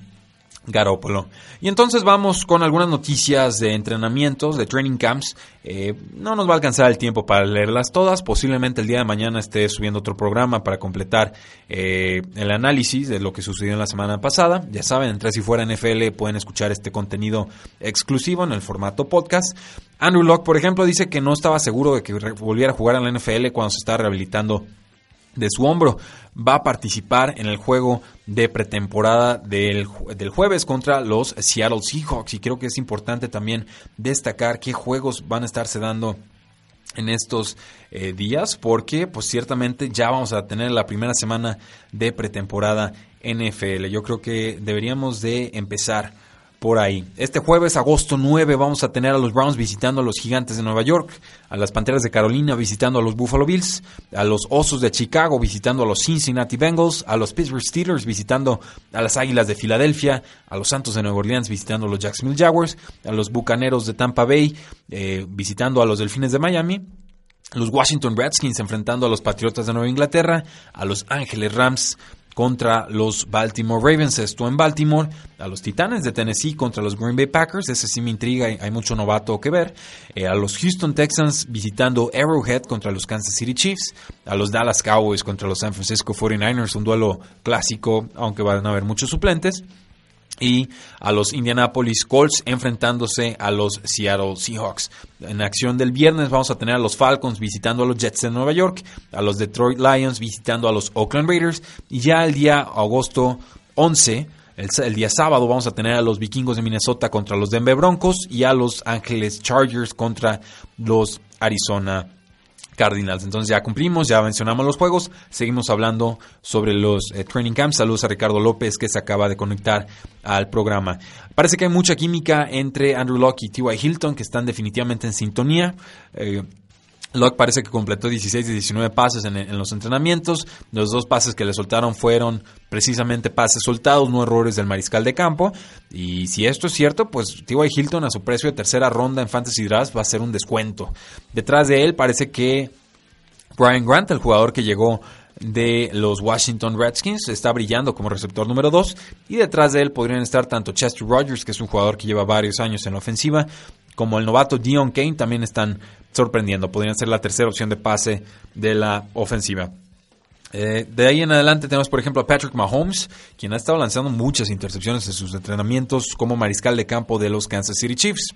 Garópolo. Y entonces vamos con algunas noticias de entrenamientos, de training camps. Eh, no nos va a alcanzar el tiempo para leerlas todas. Posiblemente el día de mañana esté subiendo otro programa para completar eh, el análisis de lo que sucedió en la semana pasada. Ya saben, entre si fuera NFL pueden escuchar este contenido exclusivo en el formato podcast. Andrew Locke, por ejemplo, dice que no estaba seguro de que volviera a jugar en la NFL cuando se estaba rehabilitando de su hombro. Va a participar en el juego de pretemporada del, del, jueves contra los Seattle Seahawks. Y creo que es importante también destacar qué juegos van a estarse dando en estos eh, días porque pues ciertamente ya vamos a tener la primera semana de pretemporada NFL. Yo creo que deberíamos de empezar por ahí. Este jueves, agosto 9, vamos a tener a los Browns visitando a los Gigantes de Nueva York, a las Panteras de Carolina visitando a los Buffalo Bills, a los Osos de Chicago visitando a los Cincinnati Bengals, a los Pittsburgh Steelers visitando a las Águilas de Filadelfia, a los Santos de Nueva Orleans visitando a los Jacksonville Jaguars, a los Bucaneros de Tampa Bay eh, visitando a los Delfines de Miami, los Washington Redskins enfrentando a los Patriotas de Nueva Inglaterra, a los Ángeles Rams contra los Baltimore Ravens, esto en Baltimore, a los Titanes de Tennessee contra los Green Bay Packers, ese sí me intriga, hay mucho novato que ver, eh, a los Houston Texans visitando Arrowhead contra los Kansas City Chiefs, a los Dallas Cowboys contra los San Francisco 49ers, un duelo clásico, aunque van a haber muchos suplentes, y a los Indianapolis Colts enfrentándose a los Seattle Seahawks. En acción del viernes vamos a tener a los Falcons visitando a los Jets de Nueva York, a los Detroit Lions visitando a los Oakland Raiders y ya el día agosto 11 el, el, día sábado vamos a tener a los vikingos de Minnesota contra los Denver Broncos y a los Ángeles Chargers contra los Arizona Cardinals. Entonces ya cumplimos, ya mencionamos los juegos, seguimos hablando sobre los eh, training camps. Saludos a Ricardo López que se acaba de conectar al programa. Parece que hay mucha química entre Andrew Locke y T.Y. Hilton que están definitivamente en sintonía. Eh, Locke parece que completó 16 de 19 pases en, los entrenamientos. Los dos pases que le soltaron fueron precisamente pases soltados, no errores del mariscal de campo. Y si esto es cierto, pues T.Y. Hilton a su precio de tercera ronda en Fantasy Draft va a ser un descuento. Detrás de él parece que Brian Grant, el jugador que llegó de los Washington Redskins, está brillando como receptor número 2 y detrás de él podrían estar tanto Chester Rogers, que es un jugador que lleva varios años en la ofensiva, como el novato Dion Kane también están sorprendiendo. Podrían ser la tercera opción de pase de la ofensiva. Eh, de ahí en adelante tenemos, por ejemplo, a Patrick Mahomes, quien ha estado lanzando muchas intercepciones en sus entrenamientos como mariscal de campo de los Kansas City Chiefs.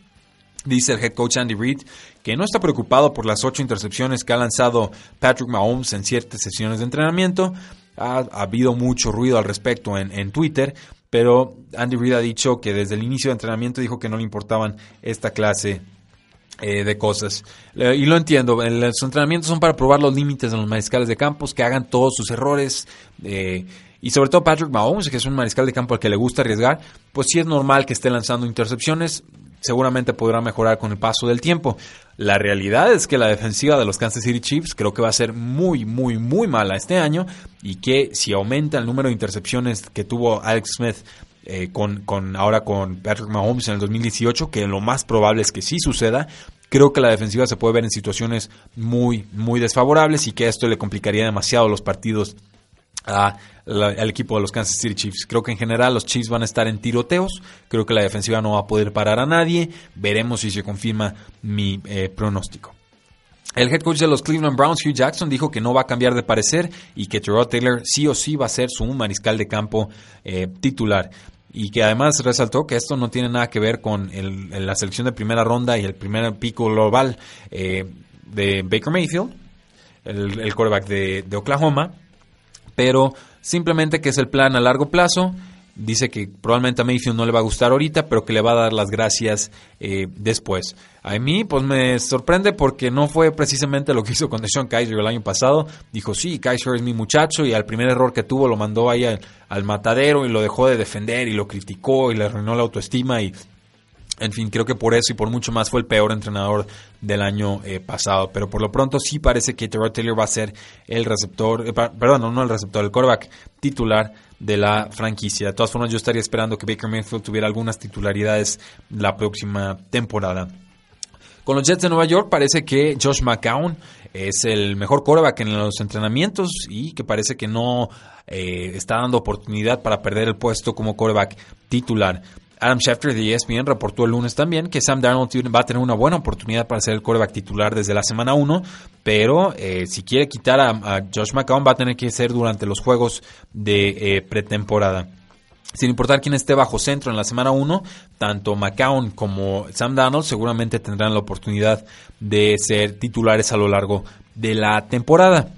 Dice el head coach Andy Reid que no está preocupado por las ocho intercepciones que ha lanzado Patrick Mahomes en ciertas sesiones de entrenamiento. Ha, habido mucho ruido al respecto en, en Twitter, pero Andy Reid ha dicho que desde el inicio de entrenamiento dijo que no le importaban esta clase eh, de cosas. y lo entiendo, los entrenamientos son para probar los límites de los mariscales de campos, que hagan todos sus errores. Eh, y sobre todo Patrick Mahomes, que es un mariscal de campo al que le gusta arriesgar, pues sí es normal que esté lanzando intercepciones. Seguramente podrá mejorar con el paso del tiempo. La realidad es que la defensiva de los Kansas City Chiefs creo que va a ser muy, muy, muy mala este año y que si aumenta el número de intercepciones que tuvo Alex Smith eh, con, con, ahora con Patrick Mahomes en el 2018, que lo más probable es que sí suceda, creo que la defensiva se puede ver en situaciones muy, muy desfavorables y que esto le complicaría demasiado los partidos al equipo de los Kansas City Chiefs. Creo que en general los Chiefs van a estar en tiroteos. Creo que la defensiva no va a poder parar a nadie. Veremos si se confirma mi eh, pronóstico. El head coach de los Cleveland Browns, Hugh Jackson, dijo que no va a cambiar de parecer y que Terrell Taylor sí o sí va a ser su mariscal de campo eh, titular. Y que además resaltó que esto no tiene nada que ver con la selección de primera ronda y el primer pico global eh, de Baker Mayfield, el, el quarterback de Oklahoma, pero simplemente que es el plan a largo plazo. dice que probablemente a Mayfield no le va a gustar ahorita, pero que le va a dar las gracias eh, después. A mí, pues me sorprende porque no fue precisamente lo que hizo con Deshaun Kaiser el año pasado. Dijo, sí, Kaiser es mi muchacho y al primer error que tuvo lo mandó ahí al matadero y lo dejó de defender y lo criticó y le arruinó la autoestima y en fin, creo que por eso y por mucho más fue el peor entrenador del año eh, pasado. Pero por lo pronto sí parece que Terrell Taylor va a ser el receptor, eh, perdón, no el receptor, el quarterback titular de la franquicia. De todas formas, yo estaría esperando que Baker Mayfield tuviera algunas titularidades la próxima temporada. Con los Jets de Nueva York parece que Josh McCown es el mejor quarterback en los entrenamientos y que parece que no eh, está dando oportunidad para perder el puesto como quarterback titular. Adam Schefter de ESPN reportó el lunes también que Sam Darnold va a tener una buena oportunidad para ser el quarterback titular desde la semana 1, pero eh, si quiere quitar a, Josh McCown va a tener que ser durante los juegos de eh, pretemporada. Sin importar quién esté bajo centro en la semana 1, tanto McCown como Sam Darnold seguramente tendrán la oportunidad de ser titulares a lo largo de la temporada.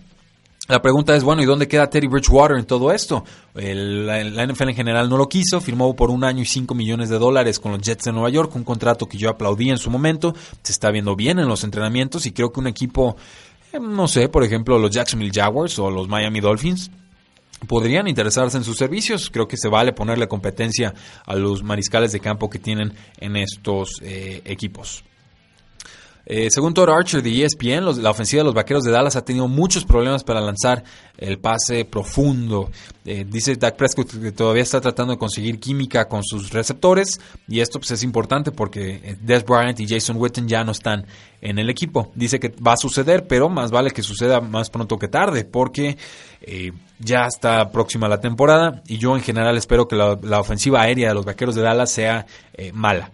La pregunta es, bueno, ¿y dónde queda Teddy Bridgewater en todo esto? la, NFL en general no lo quiso, firmó por un año y 5 millones de dólares con los Jets de Nueva York, un contrato que yo aplaudí en su momento, se está viendo bien en los entrenamientos y creo que un equipo, eh, no sé, por ejemplo los Jacksonville Jaguars o los Miami Dolphins, podrían interesarse en sus servicios. Creo que se vale ponerle competencia a los mariscales de campo que tienen en estos eh, equipos. Eh, según Todd Archer de ESPN, la ofensiva de los Vaqueros de Dallas ha tenido muchos problemas para lanzar el pase profundo. Eh, dice Dak Prescott que todavía está tratando de conseguir química con sus receptores y esto pues, es importante porque eh, Des Bryant y Jason Witten ya no están en el equipo. Dice que va a suceder, pero más vale que suceda más pronto que tarde porque ya está próxima la temporada y yo en general espero que la ofensiva aérea de los Vaqueros de Dallas sea mala.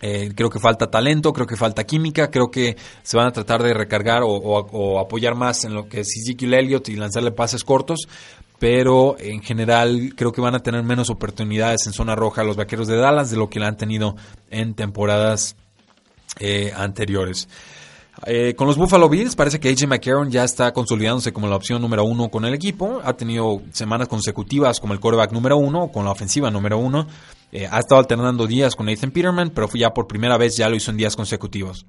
Eh, creo que falta talento, creo que falta química, creo que se van a tratar de recargar o, apoyar más en lo que es Ezekiel Elliott y lanzarle pases cortos, pero en general creo que van a tener menos oportunidades en zona roja los vaqueros de Dallas de lo que la han tenido en temporadas eh, anteriores. Eh, con los Buffalo Bills parece que AJ McCarron ya está consolidándose como la opción número uno con el equipo. Ha tenido semanas consecutivas como el quarterback número uno, con la ofensiva número uno. Eh, ha estado alternando días con Nathan Peterman, pero ya por primera vez ya lo hizo en días consecutivos.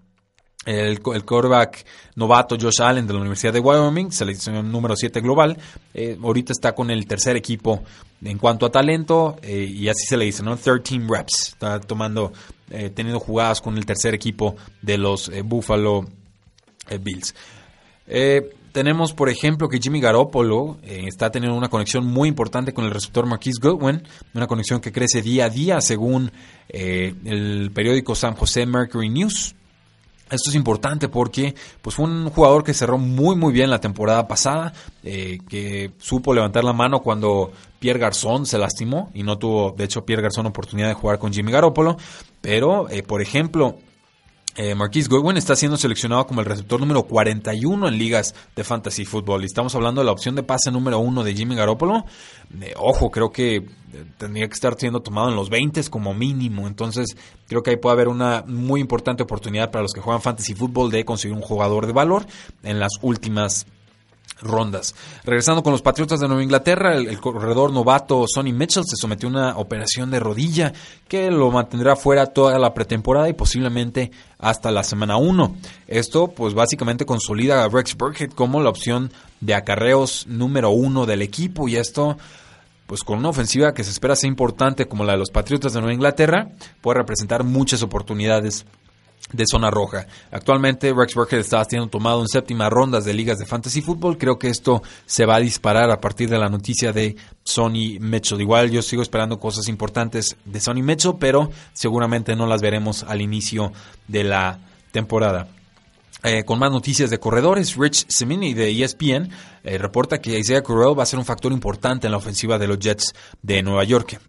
El, el quarterback novato Josh Allen de la Universidad de Wyoming, selección número 7 global, eh, ahorita está con el tercer equipo en cuanto a talento, y así se le dice, ¿no? Third team reps. Está tomando, teniendo jugadas con el tercer equipo de los Buffalo eh, Bills. Eh, tenemos, por ejemplo, que Jimmy Garoppolo eh, está teniendo una conexión muy importante con el receptor Marquise Goodwin, una conexión que crece día a día según el periódico San José Mercury News. Esto es importante porque pues, fue un jugador que cerró muy muy bien la temporada pasada, que supo levantar la mano cuando Pierre Garzón se lastimó y no tuvo, de hecho, Pierre Garzón oportunidad de jugar con Jimmy Garoppolo. Pero, por ejemplo, eh, Marquise Goodwin está siendo seleccionado como el receptor número 41 en ligas de fantasy fútbol. Y estamos hablando de la opción de pase número uno de Jimmy Garoppolo. Eh, ojo, creo que eh, tendría que estar siendo tomado en los 20 como mínimo. Entonces, creo que ahí puede haber una muy importante oportunidad para los que juegan fantasy fútbol de conseguir un jugador de valor en las últimas rondas. Regresando con los Patriotas de Nueva Inglaterra, el, corredor novato Sonny Mitchell se sometió a una operación de rodilla que lo mantendrá fuera toda la pretemporada y posiblemente hasta la semana 1. Esto pues básicamente consolida a Rex Burkhead como la opción de acarreos número uno del equipo y esto pues con una ofensiva que se espera ser importante como la de los Patriotas de Nueva Inglaterra, puede representar muchas oportunidades de zona roja. Actualmente Rex Burkhead está siendo tomado en séptima rondas de ligas de fantasy fútbol. Creo que esto se va a disparar a partir de la noticia de Sonny Mitchell. Igual yo sigo esperando cosas importantes de Sonny Mitchell, pero seguramente no las veremos al inicio de la temporada. Eh, con más noticias de corredores, Rich Semini de ESPN eh, reporta que Isaiah Correll va a ser un factor importante en la ofensiva de los Jets de Nueva York.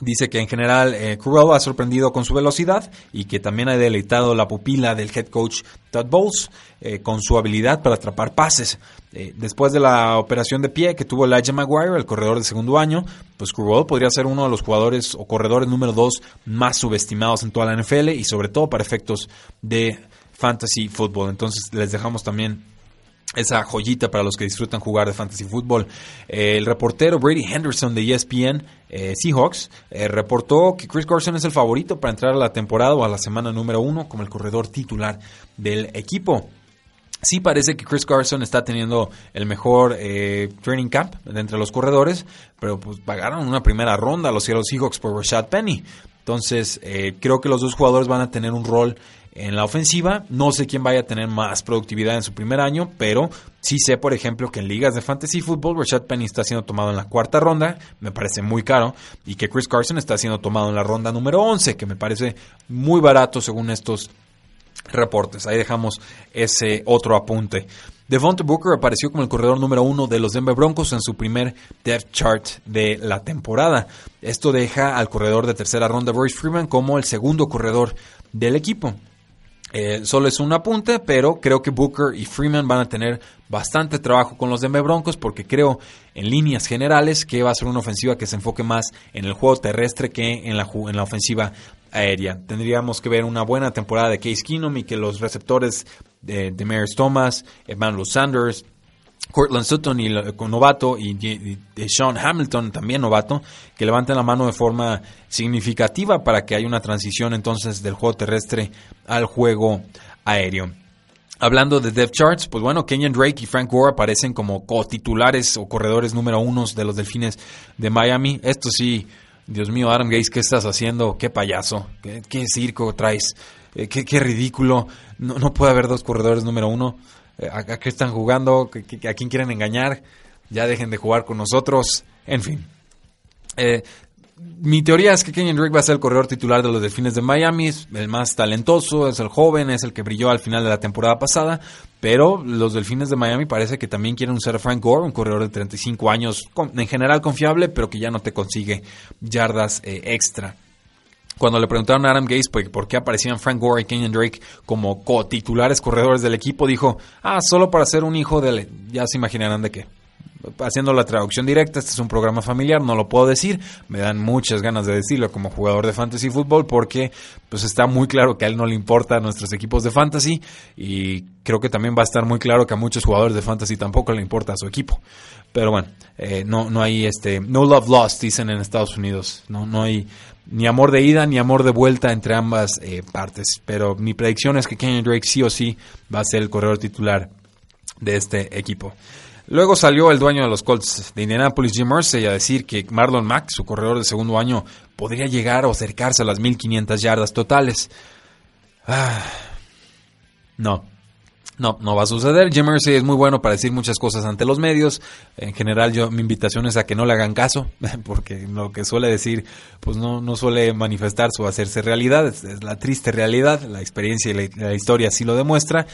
Dice que en general eh, ha sorprendido con su velocidad y que también ha deleitado la pupila del head coach Todd Bowles eh, con su habilidad para atrapar pases. Eh, después de la operación de pie que tuvo Elijah Maguire, el corredor de segundo año, pues Crowell podría ser uno de los jugadores o corredores número dos más subestimados en toda la NFL y sobre todo para efectos de fantasy football. Entonces les dejamos también esa joyita para los que disfrutan jugar de fantasy fútbol. el reportero Brady Henderson de ESPN eh, Seahawks eh, reportó que Chris Carson es el favorito para entrar a la temporada o a la semana número uno como el corredor titular del equipo. Sí parece que Chris Carson está teniendo el mejor eh, training camp entre los corredores, pero pues pagaron una primera ronda a los Seahawks por Rashad Penny. Entonces, creo que los dos jugadores van a tener un rol en la ofensiva. No sé quién vaya a tener más productividad en su primer año, pero sí sé, por ejemplo, que en ligas de fantasy fútbol Rashad Penny está siendo tomado en la cuarta ronda, me parece muy caro, y que Chris Carson está siendo tomado en la ronda número 11, que me parece muy barato según estos reportes. Ahí dejamos ese otro apunte. Devonta Booker apareció como el corredor número uno de los Denver Broncos en su primer depth chart de la temporada. Esto deja al corredor de tercera ronda, Royce Freeman, como el segundo corredor del equipo. Eh, solo es un apunte, pero creo que Booker y Freeman van a tener bastante trabajo con los Denver Broncos porque creo en líneas generales que va a ser una ofensiva que se enfoque más en el juego terrestre que en la, en la ofensiva aérea. Tendríamos que ver una buena temporada de Case Keenum y que los receptores de, de Thomas, Emmanuel Sanders, Cortland Sutton y novato y, Sean Hamilton también novato que levanten la mano de forma significativa para que haya una transición entonces del juego terrestre al juego aéreo. Hablando de depth charts, pues bueno, Kenyon Drake y Frank Gore aparecen como co-titulares o corredores número uno de los Delfines de Miami. Esto sí, Dios mío, Adam Gates, ¿qué estás haciendo? ¿Qué payaso? ¿Qué, circo traes? Eh, ¿Qué, ridículo? No, no puede haber dos corredores número uno. Eh, a, qué están jugando, a quién quieren engañar, ya dejen de jugar con nosotros, en fin. Eh, mi teoría es que Kenyon Drake va a ser el corredor titular de los Delfines de Miami, el más talentoso, es el joven, es el que brilló al final de la temporada pasada, pero los Delfines de Miami parece que también quieren usar a Frank Gore, un corredor de 35 años, en general confiable, pero que ya no te consigue yardas eh, extra. Cuando le preguntaron a Adam Gates por, qué aparecían Frank Gore y Kenyon Drake como co-titulares corredores del equipo, dijo, ah, solo para ser un hijo de... Ya se imaginarán de qué. Haciendo la traducción directa, este es un programa familiar, no lo puedo decir, me dan muchas ganas de decirlo como jugador de fantasy fútbol porque pues está muy claro que a él no le importa a nuestros equipos de fantasy y creo que también va a estar muy claro que a muchos jugadores de fantasy tampoco le importa a su equipo. Pero bueno, eh, no, no hay este, no love lost, dicen en Estados Unidos, no, no hay ni amor de ida ni amor de vuelta entre ambas eh, partes. Pero mi predicción es que Kenyon Drake sí o sí va a ser el corredor titular de este equipo. Luego salió el dueño de los Colts de Indianapolis, Jim Mersey, a decir que Marlon Mack, su corredor de segundo año, podría llegar o acercarse a las 1500 yardas totales. Ah, no, no, no va a suceder. Jim Mercy es muy bueno para decir muchas cosas ante los medios. En general, yo mi invitación es a que no le hagan caso, porque lo que suele decir, pues no, no suele manifestarse o hacerse realidad. Es, la triste realidad. La experiencia y la, historia así lo demuestra.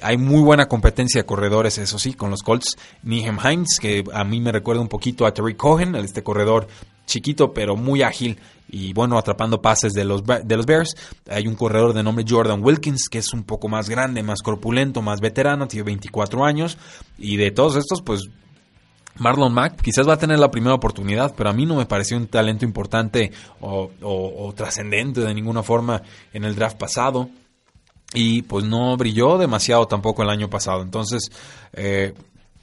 Hay muy buena competencia de corredores, eso sí, con los Colts. Nihem Hines, que a mí me recuerda un poquito a Terry Cohen, este corredor chiquito pero muy ágil y bueno, atrapando pases de los, de los Bears. Hay un corredor de nombre Jordan Wilkins, que es un poco más grande, más corpulento, más veterano, tiene 24 años. Y de todos estos, pues Marlon Mack quizás va a tener la primera oportunidad, pero a mí no me pareció un talento importante o, trascendente de ninguna forma en el draft pasado. Y pues no brilló demasiado tampoco el año pasado. Entonces, eh,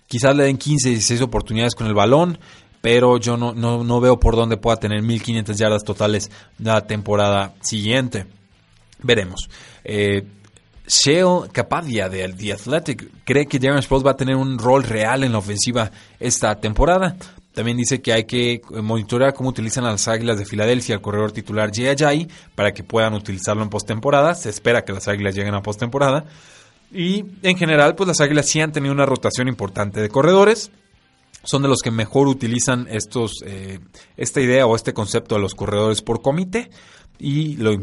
quizás le den 15, 16 oportunidades con el balón pero yo no, no, veo por dónde pueda tener 1500 yardas totales la temporada siguiente. Veremos. Eh, Shale Capadia de The Athletic cree que Darren Sproles va a tener un rol real en la ofensiva esta temporada. También dice que hay que monitorear cómo utilizan a las Águilas de Filadelfia el corredor titular Jay para que puedan utilizarlo en postemporada. Se espera que las Águilas lleguen a postemporada. Y en general, pues las Águilas sí han tenido una rotación importante de corredores son de los que mejor utilizan estos, eh, esta idea o este concepto de los corredores por comité. Y lo,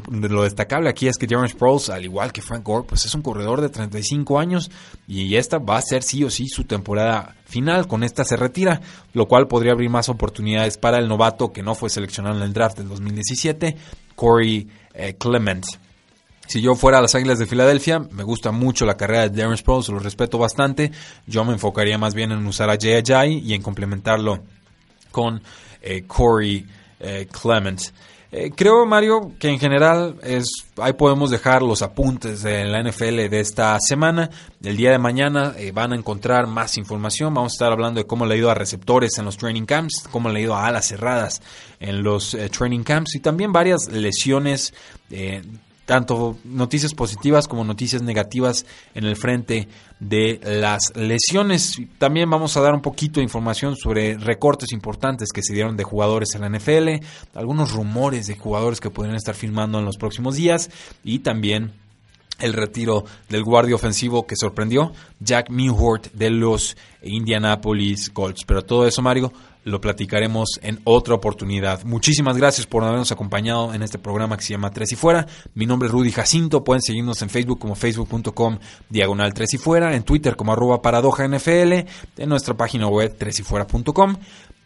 destacable aquí es que Darren Sproles, al igual que Frank Gore, pues es un corredor de 35 años y esta va a ser sí o sí su temporada final. Con esta se retira, lo cual podría abrir más oportunidades para el novato que no fue seleccionado en el draft del 2017, Corey eh, Clement. Si yo fuera a las Águilas de Filadelfia, me gusta mucho la carrera de Darren Sproles, lo respeto bastante. Yo me enfocaría más bien en usar a Jay Ajay y en complementarlo con eh, Corey Clement. Creo, Mario, que en general es ahí podemos dejar los apuntes de la NFL de esta semana. El día de mañana van a encontrar más información. Vamos a estar hablando de cómo le ha ido a receptores en los training camps, cómo le ha ido a alas cerradas en los training camps y también varias lesiones tanto noticias positivas como noticias negativas en el frente de las lesiones. También vamos a dar un poquito de información sobre recortes importantes que se dieron de jugadores en la NFL, algunos rumores de jugadores que podrían estar firmando en los próximos días y también el retiro del guardia ofensivo que sorprendió, Jack Mewhort de los Indianapolis Colts. Pero todo eso, Mario, lo platicaremos en otra oportunidad. Muchísimas gracias por habernos acompañado en este programa que se llama Tres y Fuera. Mi nombre es Rudy Jacinto. Pueden seguirnos en Facebook como facebook.com diagonal Tres y Fuera, en Twitter como arroba paradoja NFL, en nuestra página web tresifuera.com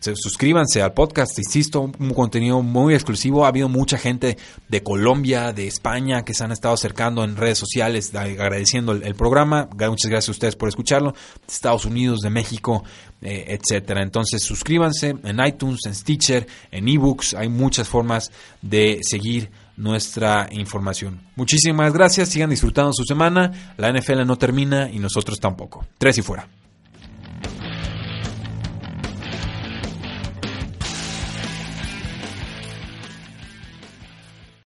suscríbanse al podcast, insisto, un contenido muy exclusivo. Ha habido mucha gente de Colombia, de España, que se han estado acercando en redes sociales agradeciendo el, programa. Muchas gracias a ustedes por escucharlo. De Estados Unidos, de México, eh, etcétera. Entonces, suscríbanse en iTunes, en Stitcher, en eBooks. Hay muchas formas de seguir nuestra información. Muchísimas gracias, sigan disfrutando su semana. La NFL no termina y nosotros tampoco. Tres y fuera.